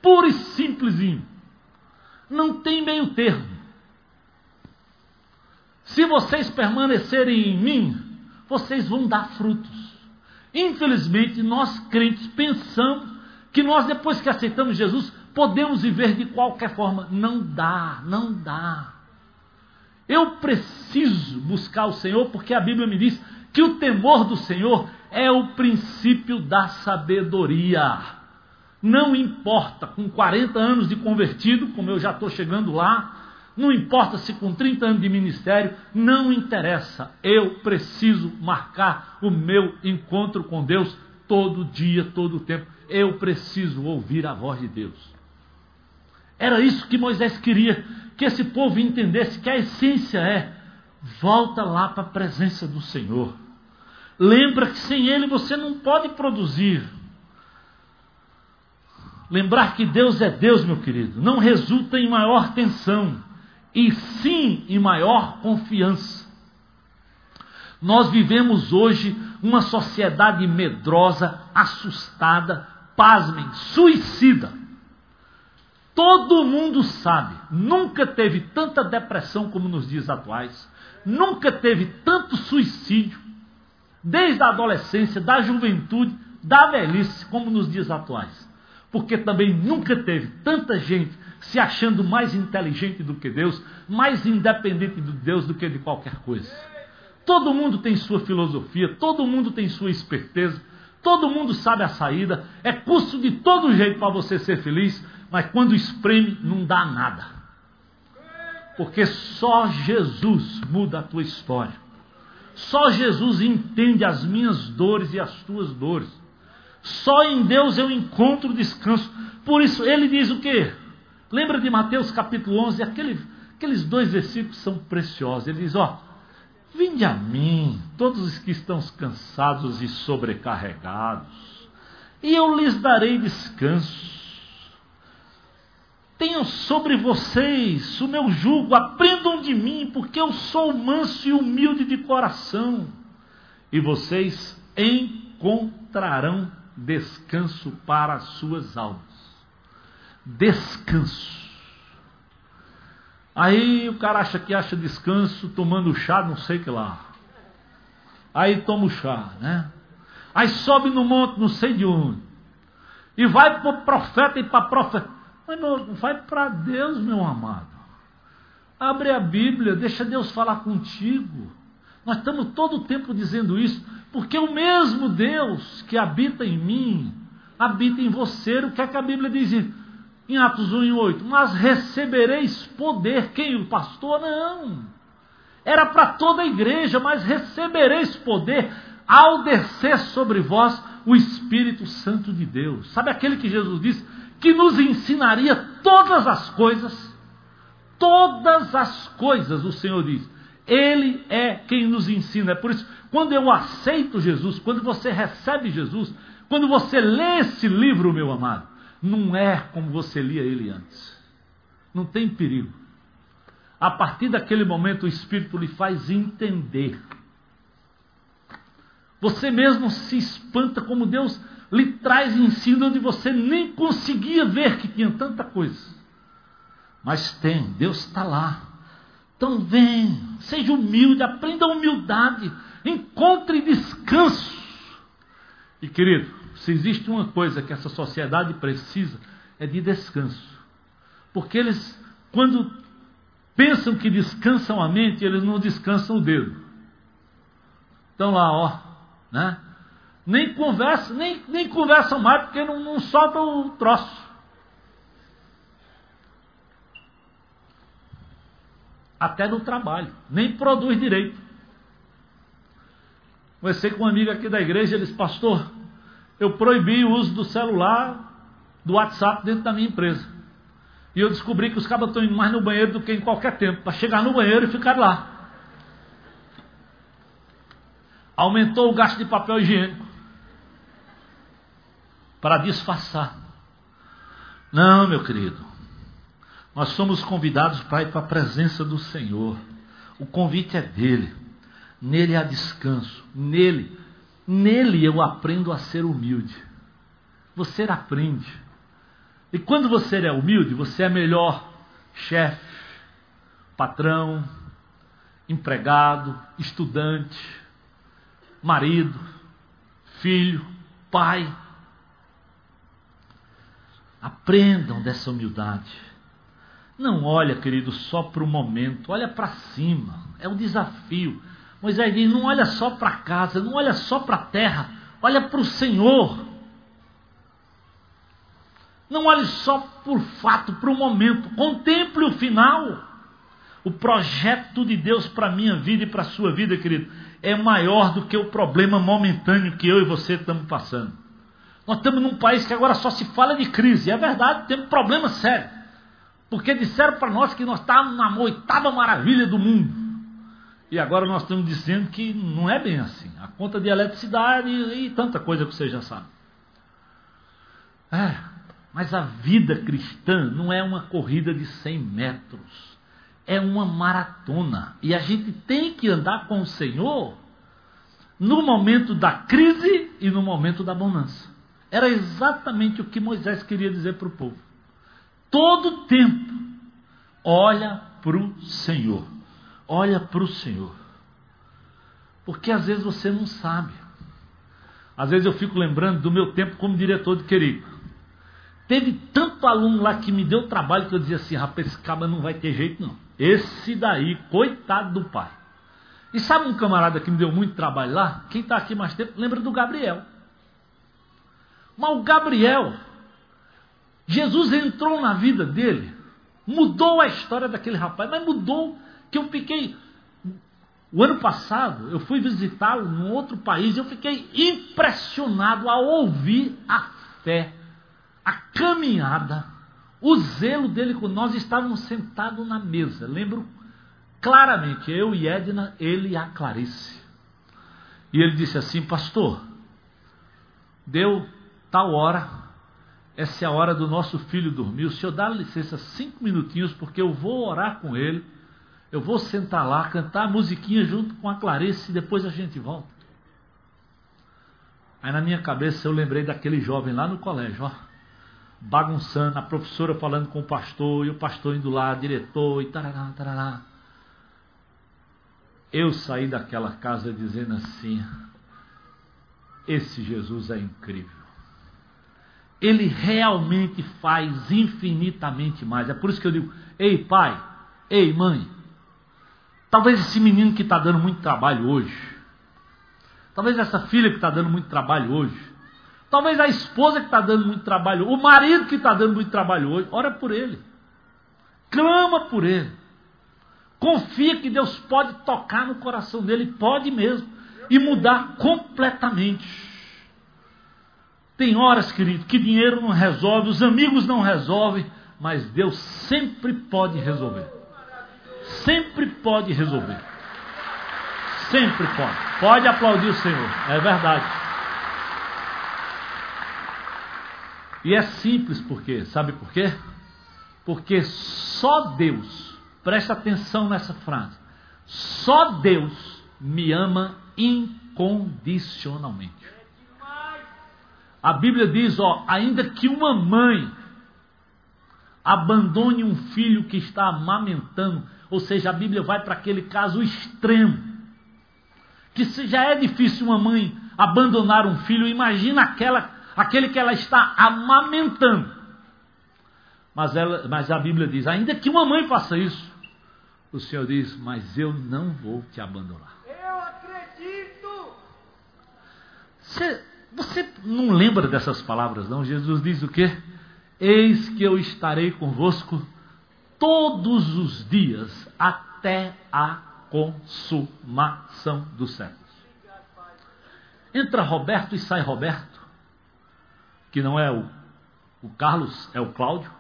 puro e simplesinho. Não tem meio termo. Se vocês permanecerem em mim, vocês vão dar frutos. Infelizmente, nós crentes pensamos que nós, depois que aceitamos Jesus, podemos viver de qualquer forma. Não dá, não dá. Eu preciso buscar o Senhor, porque a Bíblia me diz que o temor do Senhor é o princípio da sabedoria. Não importa, com 40 anos de convertido, como eu já estou chegando lá, não importa se com 30 anos de ministério, não interessa. Eu preciso marcar o meu encontro com Deus todo dia, todo tempo. Eu preciso ouvir a voz de Deus. Era isso que Moisés queria, que esse povo entendesse que a essência é: volta lá para a presença do Senhor. Lembra que sem Ele você não pode produzir. Lembrar que Deus é Deus, meu querido, não resulta em maior tensão, e sim em maior confiança. Nós vivemos hoje uma sociedade medrosa, assustada, pasmem, suicida. Todo mundo sabe, nunca teve tanta depressão como nos dias atuais, nunca teve tanto suicídio, desde a adolescência, da juventude, da velhice, como nos dias atuais porque também nunca teve tanta gente se achando mais inteligente do que Deus, mais independente de Deus do que de qualquer coisa. Todo mundo tem sua filosofia, todo mundo tem sua esperteza, todo mundo sabe a saída, é custo de todo jeito para você ser feliz, mas quando espreme não dá nada. Porque só Jesus muda a tua história. Só Jesus entende as minhas dores e as tuas dores. Só em Deus eu encontro descanso. Por isso ele diz o quê? Lembra de Mateus capítulo 11? Aquele, aqueles dois versículos são preciosos. Ele diz: Ó, vinde a mim, todos os que estão cansados e sobrecarregados, e eu lhes darei descanso. Tenham sobre vocês o meu jugo, aprendam de mim, porque eu sou manso e humilde de coração, e vocês encontrarão descanso para as suas almas. Descanso. Aí o cara acha que acha descanso tomando chá, não sei que lá. Aí toma o chá, né? Aí sobe no monte, não sei de onde. E vai para o profeta e para profeta. Mas não, vai para Deus, meu amado. Abre a Bíblia, deixa Deus falar contigo. Nós estamos todo o tempo dizendo isso. Porque o mesmo Deus que habita em mim, habita em você. O que é que a Bíblia diz em Atos 1 e 8? Mas recebereis poder. Quem? O pastor? Não. Era para toda a igreja, mas recebereis poder ao descer sobre vós o Espírito Santo de Deus. Sabe aquele que Jesus disse que nos ensinaria todas as coisas? Todas as coisas, o Senhor diz. Ele é quem nos ensina. É por isso, quando eu aceito Jesus, quando você recebe Jesus, quando você lê esse livro, meu amado, não é como você lia ele antes. Não tem perigo. A partir daquele momento, o Espírito lhe faz entender. Você mesmo se espanta como Deus lhe traz ensino onde você nem conseguia ver que tinha tanta coisa. Mas tem, Deus está lá. Então vem, seja humilde, aprenda a humildade, encontre descanso. E querido, se existe uma coisa que essa sociedade precisa, é de descanso. Porque eles, quando pensam que descansam a mente, eles não descansam o dedo. Estão lá, ó, né? Nem conversam, nem, nem conversam mais, porque não, não sobra o troço. Até no trabalho, nem produz direito. Conversei com um amigo aqui da igreja, ele disse, pastor, eu proibi o uso do celular, do WhatsApp dentro da minha empresa. E eu descobri que os cabos estão indo mais no banheiro do que em qualquer tempo, para chegar no banheiro e ficar lá. Aumentou o gasto de papel higiênico para disfarçar. Não, meu querido. Nós somos convidados para ir para a presença do Senhor. O convite é dele. Nele há descanso. Nele, nele eu aprendo a ser humilde. Você aprende. E quando você é humilde, você é melhor chefe, patrão, empregado, estudante, marido, filho, pai. Aprendam dessa humildade. Não olha, querido, só para o momento, olha para cima. É um desafio. Moisés diz: não olha só para casa, não olha só para a terra, olha para o Senhor. Não olhe só por fato, para o momento. Contemple o final. O projeto de Deus para a minha vida e para a sua vida, querido, é maior do que o problema momentâneo que eu e você estamos passando. Nós estamos num país que agora só se fala de crise. É verdade, temos problema sério. Porque disseram para nós que nós estávamos na oitava maravilha do mundo. E agora nós estamos dizendo que não é bem assim. A conta de eletricidade e, e tanta coisa que você já sabe. É, mas a vida cristã não é uma corrida de 100 metros, é uma maratona. E a gente tem que andar com o Senhor no momento da crise e no momento da bonança. Era exatamente o que Moisés queria dizer para o povo. Todo tempo, olha para o Senhor. Olha para o Senhor. Porque às vezes você não sabe. Às vezes eu fico lembrando do meu tempo como diretor de Querico. Teve tanto aluno lá que me deu trabalho que eu dizia assim, rapaz, esse caba não vai ter jeito não. Esse daí, coitado do pai. E sabe um camarada que me deu muito trabalho lá? Quem está aqui mais tempo, lembra do Gabriel. Mas o Gabriel, Jesus entrou na vida dele, mudou a história daquele rapaz, mas mudou que eu fiquei. O ano passado eu fui visitá-lo num outro país, eu fiquei impressionado ao ouvir a fé a caminhada, o zelo dele com nós, estávamos sentados na mesa. Lembro claramente, eu e Edna, ele e a Clarice. E ele disse assim: Pastor, deu tal hora, essa é a hora do nosso filho dormir. O senhor dá licença cinco minutinhos, porque eu vou orar com ele. Eu vou sentar lá, cantar a musiquinha junto com a Clarice e depois a gente volta. Aí na minha cabeça eu lembrei daquele jovem lá no colégio, ó bagunçando, a professora falando com o pastor, e o pastor indo lá, diretor, e tarará, tarará. Eu saí daquela casa dizendo assim: esse Jesus é incrível. Ele realmente faz infinitamente mais. É por isso que eu digo: ei, pai, ei, mãe, talvez esse menino que está dando muito trabalho hoje, talvez essa filha que está dando muito trabalho hoje, Talvez a esposa que está dando muito trabalho, o marido que está dando muito trabalho hoje, ora por ele. Clama por ele. Confia que Deus pode tocar no coração dele, pode mesmo, e mudar completamente. Tem horas, querido, que dinheiro não resolve, os amigos não resolvem, mas Deus sempre pode resolver. Sempre pode resolver. Sempre pode. Pode aplaudir o Senhor, é verdade. E é simples porque, sabe por quê? Porque só Deus, presta atenção nessa frase, só Deus me ama incondicionalmente. A Bíblia diz, ó, ainda que uma mãe abandone um filho que está amamentando. Ou seja, a Bíblia vai para aquele caso extremo. Que se já é difícil uma mãe abandonar um filho, imagina aquela, aquele que ela está amamentando. Mas, ela, mas a Bíblia diz: ainda que uma mãe faça isso, o Senhor diz: Mas eu não vou te abandonar. Eu acredito! Você, você não lembra dessas palavras, não? Jesus diz o quê? Eis que eu estarei convosco todos os dias até a consumação dos séculos. Entra Roberto e sai Roberto, que não é o, o Carlos, é o Cláudio.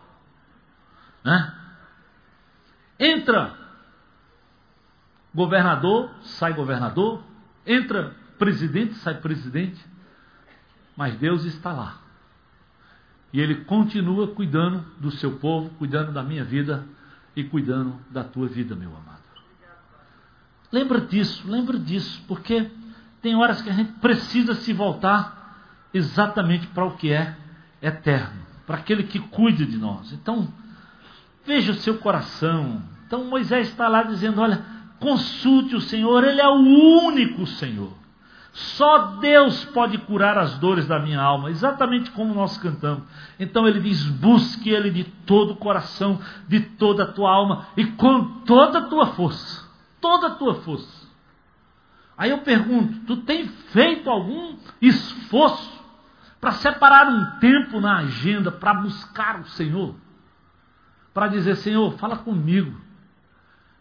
Né? Entra governador, sai governador. Entra presidente, sai presidente. Mas Deus está lá. E Ele continua cuidando do seu povo, cuidando da minha vida e cuidando da tua vida, meu amado. Lembra disso, lembra disso, porque tem horas que a gente precisa se voltar exatamente para o que é eterno, para aquele que cuida de nós. Então, veja o seu coração. Então Moisés está lá dizendo: olha, consulte o Senhor, Ele é o único Senhor. Só Deus pode curar as dores da minha alma, exatamente como nós cantamos. Então ele diz: busque Ele de todo o coração, de toda a tua alma e com toda a tua força. Toda a tua força. Aí eu pergunto: tu tem feito algum esforço para separar um tempo na agenda para buscar o Senhor? Para dizer: Senhor, fala comigo.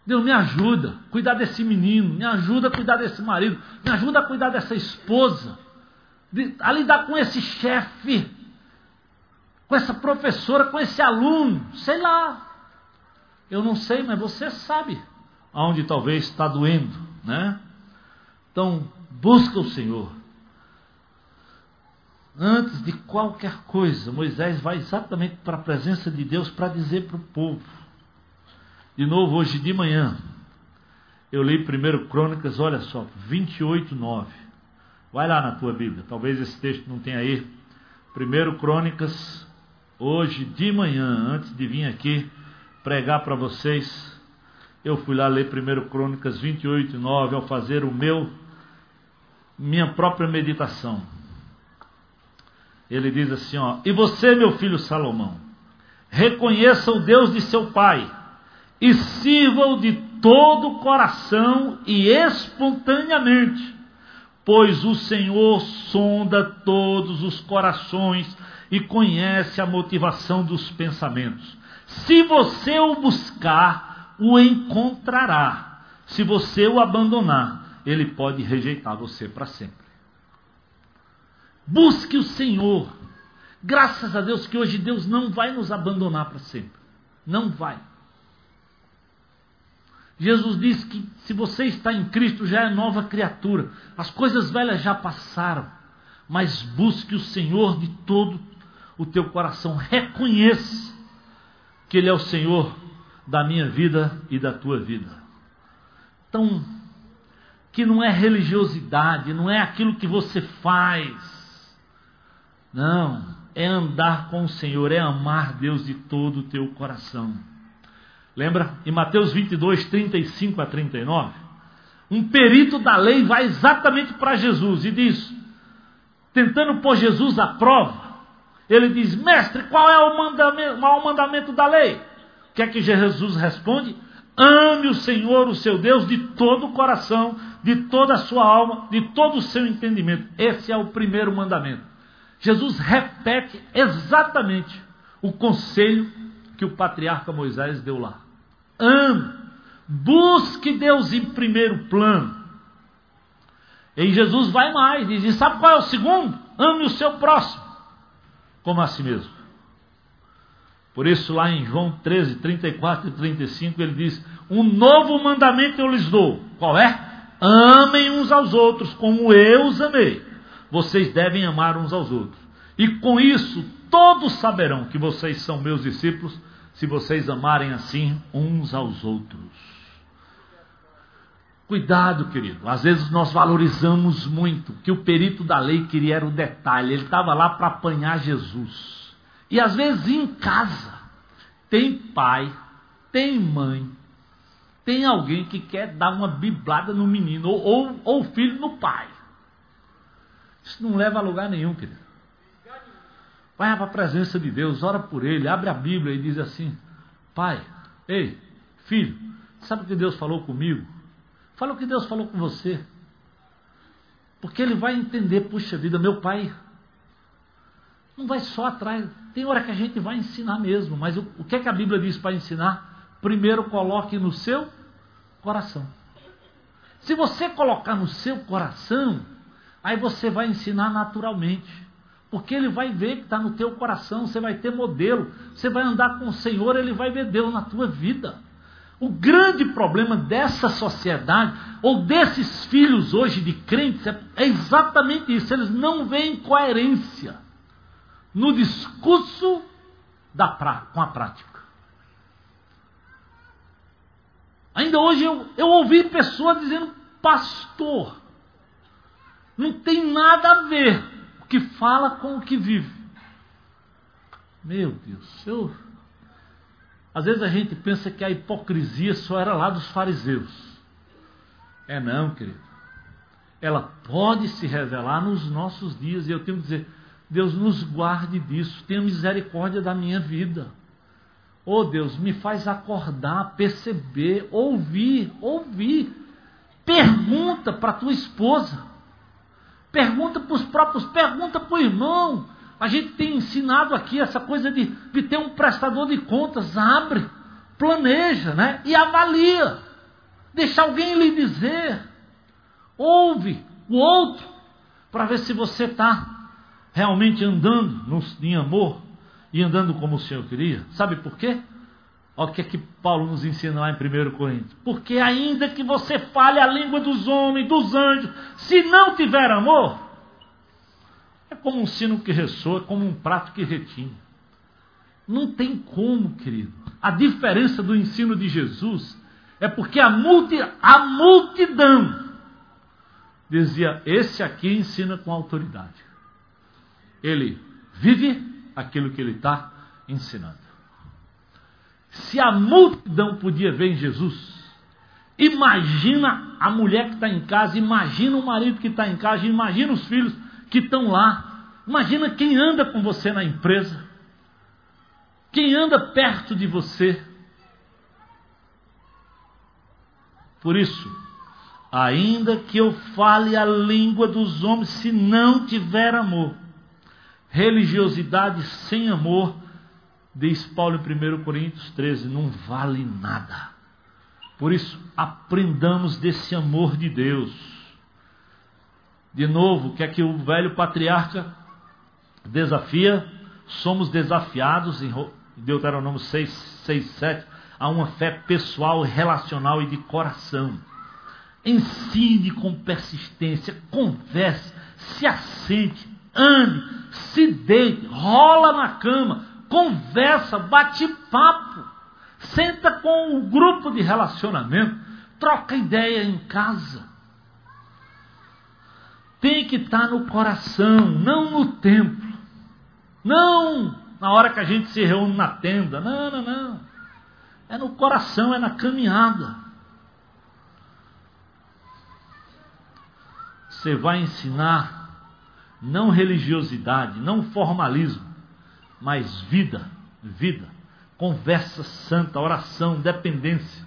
Deus me ajuda a cuidar desse menino, me ajuda a cuidar desse marido, me ajuda a cuidar dessa esposa, a lidar com esse chefe, com essa professora, com esse aluno, sei lá. Eu não sei, mas você sabe aonde talvez está doendo, né? Então, busca o Senhor. Antes de qualquer coisa, Moisés vai exatamente para a presença de Deus para dizer para o povo: de novo hoje de manhã. Eu li primeiro Crônicas, olha só, 28, 9. Vai lá na tua Bíblia, talvez esse texto não tenha aí. Primeiro Crônicas, hoje de manhã, antes de vir aqui pregar para vocês, eu fui lá ler primeiro Crônicas 28, 9, ao fazer o meu, minha própria meditação. Ele diz assim, ó, e você, meu filho Salomão, reconheça o Deus de seu pai, e sirva-o de todo o coração e espontaneamente, pois o Senhor sonda todos os corações e conhece a motivação dos pensamentos. Se você o buscar, o encontrará. Se você o abandonar, ele pode rejeitar você para sempre. Busque o Senhor. Graças a Deus que hoje Deus não vai nos abandonar para sempre. Não vai. Jesus diz que se você está em Cristo já é nova criatura. As coisas velhas já passaram. Mas busque o Senhor de todo o teu coração. Reconheça que Ele é o Senhor da minha vida e da tua vida. Então, que não é religiosidade, não é aquilo que você faz. Não, é andar com o Senhor, é amar Deus de todo o teu coração. Lembra? Em Mateus 22, 35 a 39, um perito da lei vai exatamente para Jesus e diz, tentando pôr Jesus à prova, ele diz: Mestre, qual é o mandamento, o mandamento da lei? O que é que Jesus responde? Ame o Senhor, o seu Deus, de todo o coração, de toda a sua alma, de todo o seu entendimento. Esse é o primeiro mandamento. Jesus repete exatamente o conselho que o patriarca Moisés deu lá. Ame, busque Deus em primeiro plano. E Jesus vai mais, diz: e sabe qual é o segundo? Ame o seu próximo, como a si mesmo. Por isso, lá em João 13, 34 e 35, ele diz: Um novo mandamento eu lhes dou. Qual é? Amem uns aos outros como eu os amei. Vocês devem amar uns aos outros. E com isso, todos saberão que vocês são meus discípulos se vocês amarem assim uns aos outros. Cuidado, querido. Às vezes nós valorizamos muito que o perito da lei queria era o detalhe. Ele estava lá para apanhar Jesus. E às vezes em casa tem pai, tem mãe, tem alguém que quer dar uma biblada no menino, ou, ou, filho no pai. Isso não leva a lugar nenhum, querido. Vai para a presença de Deus, ora por ele, abre a Bíblia e diz assim: Pai, ei, filho, sabe o que Deus falou comigo? Fala o que Deus falou com você. Porque ele vai entender, puxa vida, meu pai não vai só atrás. Tem hora que a gente vai ensinar mesmo, mas o, o que é que a Bíblia diz para ensinar? Primeiro coloque no seu coração. Se você colocar no seu coração, aí você vai ensinar naturalmente. Porque ele vai ver que está no teu coração, você vai ter modelo, você vai andar com o Senhor, ele vai ver Deus na tua vida. O grande problema dessa sociedade, ou desses filhos hoje de crentes, é, exatamente isso: eles não veem coerência no discurso da pra, com a prática. Ainda hoje eu, eu ouvi pessoas dizendo, pastor, não tem nada a ver que fala com o que vive. Meu Deus, eu. Às vezes a gente pensa que a hipocrisia só era lá dos fariseus. É não, querido. Ela pode se revelar nos nossos dias, e eu tenho que dizer, Deus nos guarde disso, tenha misericórdia da minha vida. Oh Deus, me faz acordar, perceber, ouvir, ouvir. Pergunta para tua esposa. Pergunta para os próprios, pergunta para o irmão. A gente tem ensinado aqui essa coisa de, de ter um prestador de contas. Abre, planeja né? e avalia. Deixa alguém lhe dizer. Ouve o outro para ver se você está realmente andando em amor e andando como o Senhor queria. Sabe por quê? Olha o que é que Paulo nos ensina lá em 1 Coríntios. Porque ainda que você fale a língua dos homens, dos anjos, se não tiver amor, é como um sino que ressoa, é como um prato que retinha. Não tem como, querido. A diferença do ensino de Jesus é porque a, multi, a multidão dizia: esse aqui ensina com autoridade ele vive aquilo que ele está ensinando. Se a multidão podia ver em Jesus, imagina a mulher que está em casa, imagina o marido que está em casa, imagina os filhos que estão lá, imagina quem anda com você na empresa, quem anda perto de você. Por isso, ainda que eu fale a língua dos homens, se não tiver amor, Religiosidade sem amor, diz Paulo em 1 Coríntios 13, não vale nada. Por isso, aprendamos desse amor de Deus. De novo, o que é que o velho patriarca desafia? Somos desafiados, em Deuteronômio 6, 6 7, a uma fé pessoal, relacional e de coração. Ensine com persistência, converse, se assente, ande, se deite, rola na cama, conversa, bate papo, senta com o grupo de relacionamento, troca ideia em casa. Tem que estar no coração, não no templo. Não na hora que a gente se reúne na tenda. Não, não, não. É no coração, é na caminhada. Você vai ensinar não religiosidade, não formalismo, mas vida, vida, conversa santa, oração, dependência.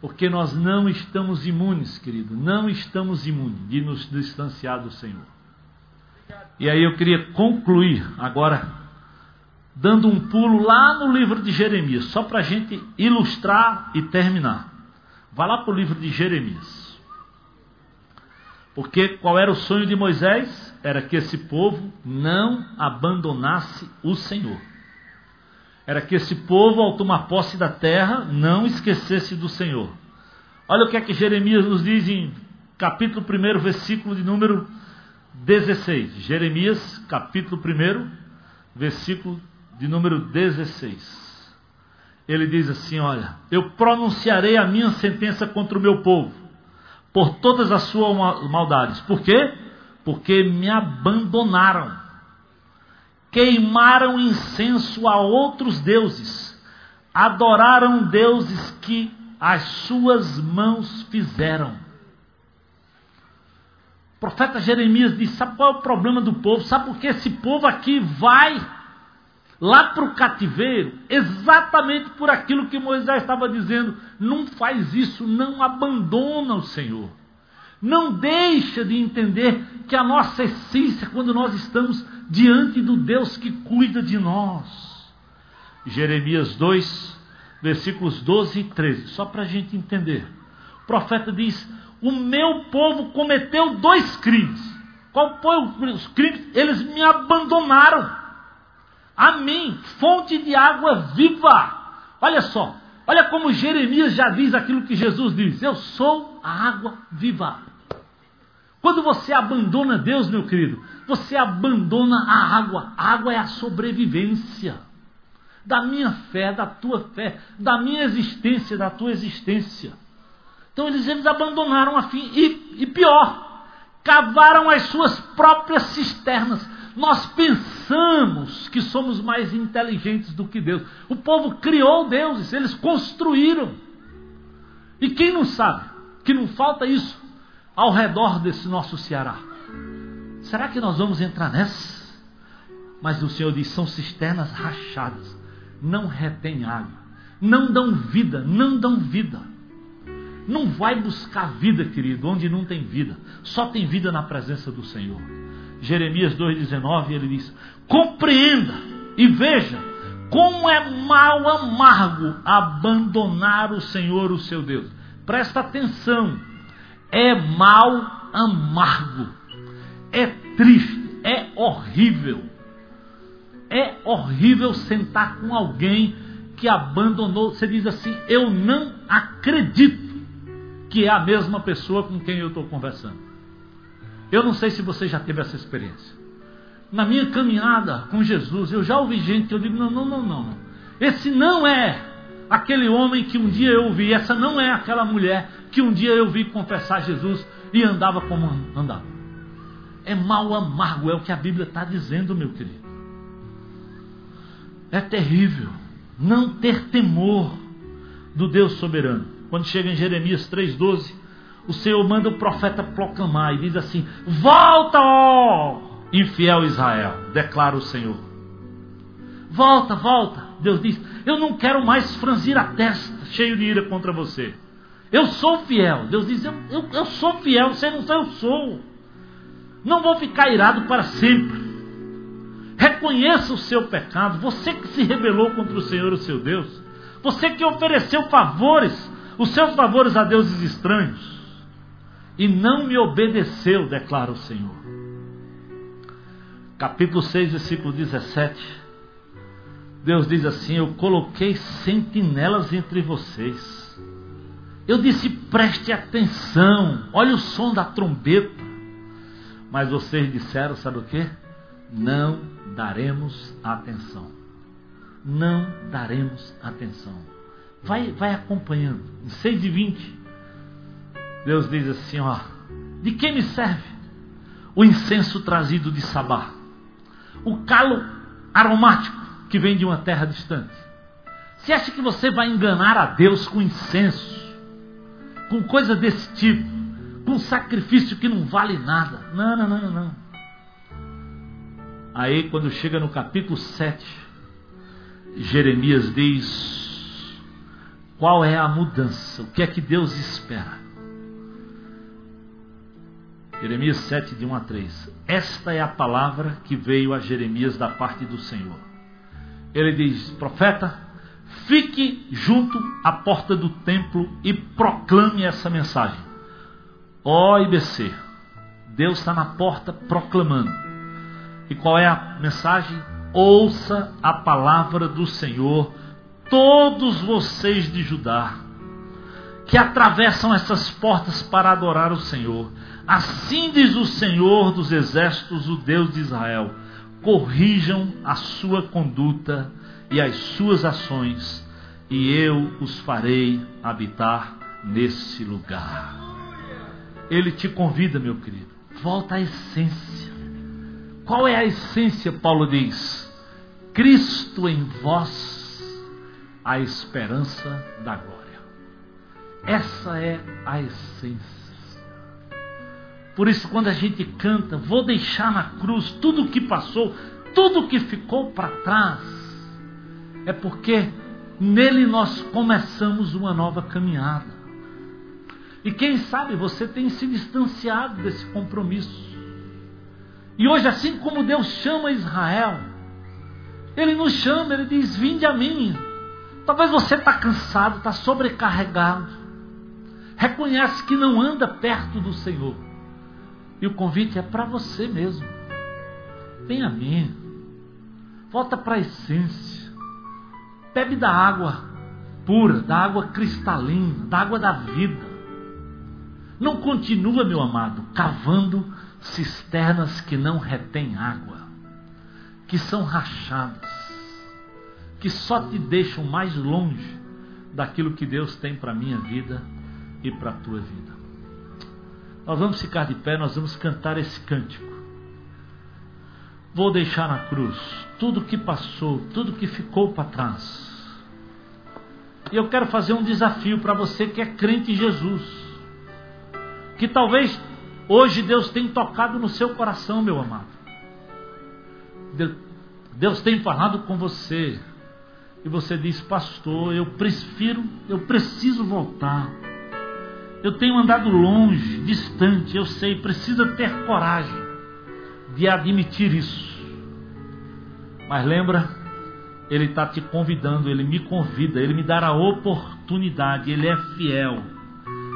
Porque nós não estamos imunes, querido, não estamos imunes de nos distanciar do Senhor. E aí eu queria concluir agora, dando um pulo lá no livro de Jeremias, só para a gente ilustrar e terminar. Vá lá para o livro de Jeremias. Porque qual era o sonho de Moisés? Era que esse povo não abandonasse o Senhor. Era que esse povo, ao tomar posse da terra, não esquecesse do Senhor. Olha o que é que Jeremias nos diz em capítulo 1, versículo de número 16. Jeremias, capítulo 1, versículo de número 16. Ele diz assim: Olha, eu pronunciarei a minha sentença contra o meu povo por todas as suas maldades. Por quê? Porque me abandonaram. Queimaram incenso a outros deuses, adoraram deuses que as suas mãos fizeram. O profeta Jeremias disse: Sabe qual é o problema do povo? Sabe por que esse povo aqui vai lá para o cativeiro? Exatamente por aquilo que Moisés estava dizendo: não faz isso, não abandona o Senhor. Não deixa de entender que a nossa essência, quando nós estamos diante do Deus que cuida de nós. Jeremias 2, versículos 12 e 13, só para a gente entender. O profeta diz: O meu povo cometeu dois crimes. Qual foi os crimes? Eles me abandonaram. A mim, fonte de água viva. Olha só, olha como Jeremias já diz aquilo que Jesus diz: Eu sou a água viva. Quando você abandona Deus, meu querido, você abandona a água. A água é a sobrevivência da minha fé, da tua fé, da minha existência, da tua existência. Então eles, eles abandonaram a fim, e, e pior, cavaram as suas próprias cisternas. Nós pensamos que somos mais inteligentes do que Deus. O povo criou deuses, eles construíram. E quem não sabe que não falta isso ao redor desse nosso Ceará? Será que nós vamos entrar nessa? Mas o Senhor diz: são cisternas rachadas não retém água, não dão vida, não dão vida. Não vai buscar vida, querido, onde não tem vida. Só tem vida na presença do Senhor. Jeremias 2,19 ele diz: Compreenda e veja como é mal amargo abandonar o Senhor, o seu Deus. Presta atenção, é mal amargo, é triste, é horrível. É horrível sentar com alguém que abandonou. Você diz assim: Eu não acredito que é a mesma pessoa com quem eu estou conversando. Eu não sei se você já teve essa experiência. Na minha caminhada com Jesus, eu já ouvi gente que eu digo: Não, não, não, não. Esse não é aquele homem que um dia eu ouvi. Essa não é aquela mulher que um dia eu vi confessar Jesus e andava como andava. É mal amargo, é o que a Bíblia está dizendo, meu querido. É terrível não ter temor do Deus soberano. Quando chega em Jeremias 3,12, o Senhor manda o profeta proclamar e diz assim: Volta, ó infiel Israel, declara o Senhor. Volta, volta. Deus diz: Eu não quero mais franzir a testa, cheio de ira contra você. Eu sou fiel. Deus diz: Eu, eu, eu sou fiel. Você não sabe, eu sou. Não vou ficar irado para sempre. Reconheça o seu pecado. Você que se rebelou contra o Senhor, o seu Deus. Você que ofereceu favores, os seus favores a deuses estranhos. E não me obedeceu, declara o Senhor. Capítulo 6, versículo 17. Deus diz assim: Eu coloquei sentinelas entre vocês. Eu disse: preste atenção, olha o som da trombeta. Mas vocês disseram: sabe o que? Não daremos atenção. Não daremos atenção. Vai, vai acompanhando. Em 6 e 20, Deus diz assim: ó, de que me serve o incenso trazido de Sabá? O calo aromático que vem de uma terra distante. Você acha que você vai enganar a Deus com incenso? Com coisa desse tipo? Com sacrifício que não vale nada? Não, não, não, não. Aí, quando chega no capítulo 7, Jeremias diz: qual é a mudança? O que é que Deus espera? Jeremias 7, de 1 a 3. Esta é a palavra que veio a Jeremias da parte do Senhor. Ele diz: Profeta, fique junto à porta do templo e proclame essa mensagem. Ó IBC, Deus está na porta proclamando. E qual é a mensagem? Ouça a palavra do Senhor, todos vocês de Judá, que atravessam essas portas para adorar o Senhor. Assim diz o Senhor dos exércitos, o Deus de Israel: corrijam a sua conduta e as suas ações, e eu os farei habitar nesse lugar. Ele te convida, meu querido, volta à essência qual é a essência, Paulo diz? Cristo em vós, a esperança da glória. Essa é a essência. Por isso, quando a gente canta, vou deixar na cruz tudo o que passou, tudo o que ficou para trás, é porque nele nós começamos uma nova caminhada. E quem sabe você tem se distanciado desse compromisso. E hoje, assim como Deus chama Israel, Ele nos chama, Ele diz: Vinde a mim. Talvez você está cansado, está sobrecarregado reconhece que não anda perto do Senhor. E o convite é para você mesmo. Vem a mim. Volta para a essência. Bebe da água pura, da água cristalina, da água da vida. Não continua, meu amado, cavando cisternas que não retêm água, que são rachadas, que só te deixam mais longe daquilo que Deus tem para minha vida e para a tua vida. Nós vamos ficar de pé, nós vamos cantar esse cântico. Vou deixar na cruz tudo que passou, tudo que ficou para trás. E eu quero fazer um desafio para você que é crente em Jesus. Que talvez hoje Deus tenha tocado no seu coração, meu amado. Deus tem falado com você. E você diz, pastor, eu prefiro, eu preciso voltar. Eu tenho andado longe, distante, eu sei, precisa ter coragem de admitir isso. Mas lembra, Ele está te convidando, Ele me convida, Ele me dá a oportunidade, Ele é fiel.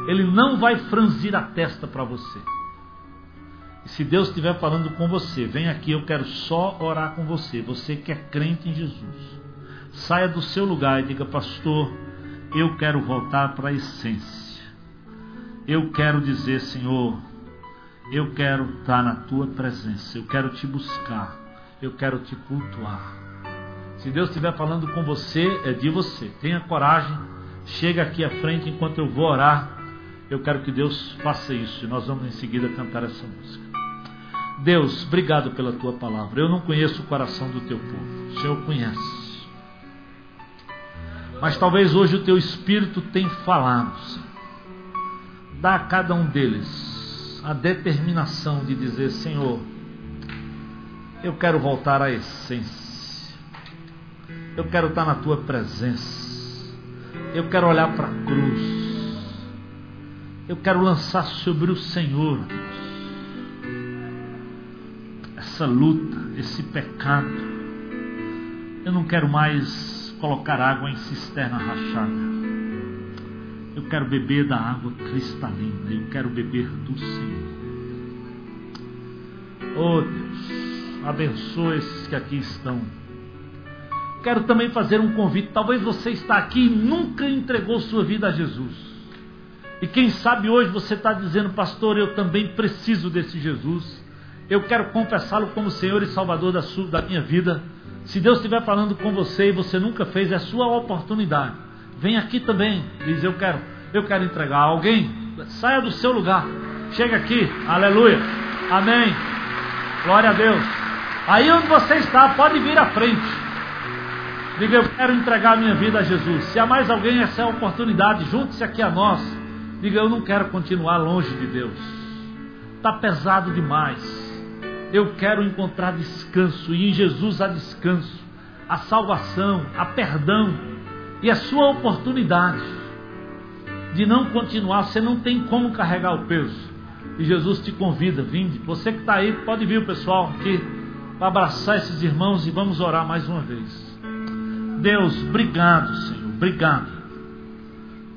Ele não vai franzir a testa para você. E se Deus estiver falando com você, vem aqui, eu quero só orar com você. Você que é crente em Jesus. Saia do seu lugar e diga, pastor, eu quero voltar para a essência eu quero dizer, Senhor, eu quero estar na tua presença, eu quero te buscar, eu quero te cultuar. Se Deus estiver falando com você, é de você. Tenha coragem, chega aqui à frente enquanto eu vou orar. Eu quero que Deus faça isso e nós vamos em seguida cantar essa música. Deus, obrigado pela tua palavra. Eu não conheço o coração do teu povo, o Senhor conhece. Mas talvez hoje o teu espírito tenha falado, Senhor dá a cada um deles a determinação de dizer: Senhor, eu quero voltar à essência, eu quero estar na tua presença, eu quero olhar para a cruz, eu quero lançar sobre o Senhor essa luta, esse pecado. Eu não quero mais colocar água em cisterna rachada. Eu quero beber da água cristalina. Eu quero beber do Senhor. Oh Deus, abençoa esses que aqui estão. Quero também fazer um convite. Talvez você está aqui e nunca entregou sua vida a Jesus. E quem sabe hoje você está dizendo, pastor, eu também preciso desse Jesus. Eu quero confessá-lo como Senhor e Salvador da, sua, da minha vida. Se Deus estiver falando com você e você nunca fez, é sua oportunidade Vem aqui também. Diz: Eu quero, eu quero entregar. Alguém, saia do seu lugar. Chega aqui. Aleluia. Amém. Glória a Deus. Aí onde você está, pode vir à frente. Diga: Eu quero entregar a minha vida a Jesus. Se há mais alguém, essa é a oportunidade. Junte-se aqui a nós. Diga: Eu não quero continuar longe de Deus. Está pesado demais. Eu quero encontrar descanso. E em Jesus há descanso, a salvação, a perdão e a sua oportunidade de não continuar, você não tem como carregar o peso. E Jesus te convida, vinde. Você que está aí, pode vir o pessoal aqui para abraçar esses irmãos e vamos orar mais uma vez. Deus, obrigado, Senhor, obrigado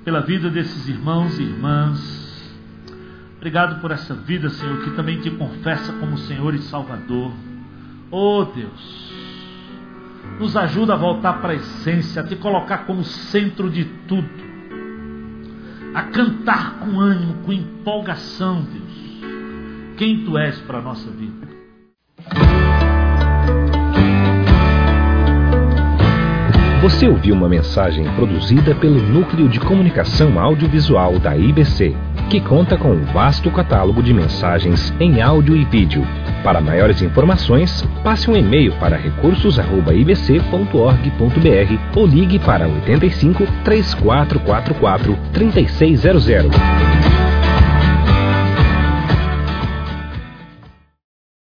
pela vida desses irmãos e irmãs. Obrigado por essa vida, Senhor, que também te confessa como Senhor e Salvador. Oh Deus, nos ajuda a voltar para a essência, a te colocar como centro de tudo, a cantar com ânimo, com empolgação, Deus, quem tu és para a nossa vida. Você ouviu uma mensagem produzida pelo Núcleo de Comunicação Audiovisual da IBC. Que conta com um vasto catálogo de mensagens em áudio e vídeo. Para maiores informações, passe um e-mail para recursos@ibc.org.br ou ligue para 85 3444 3600.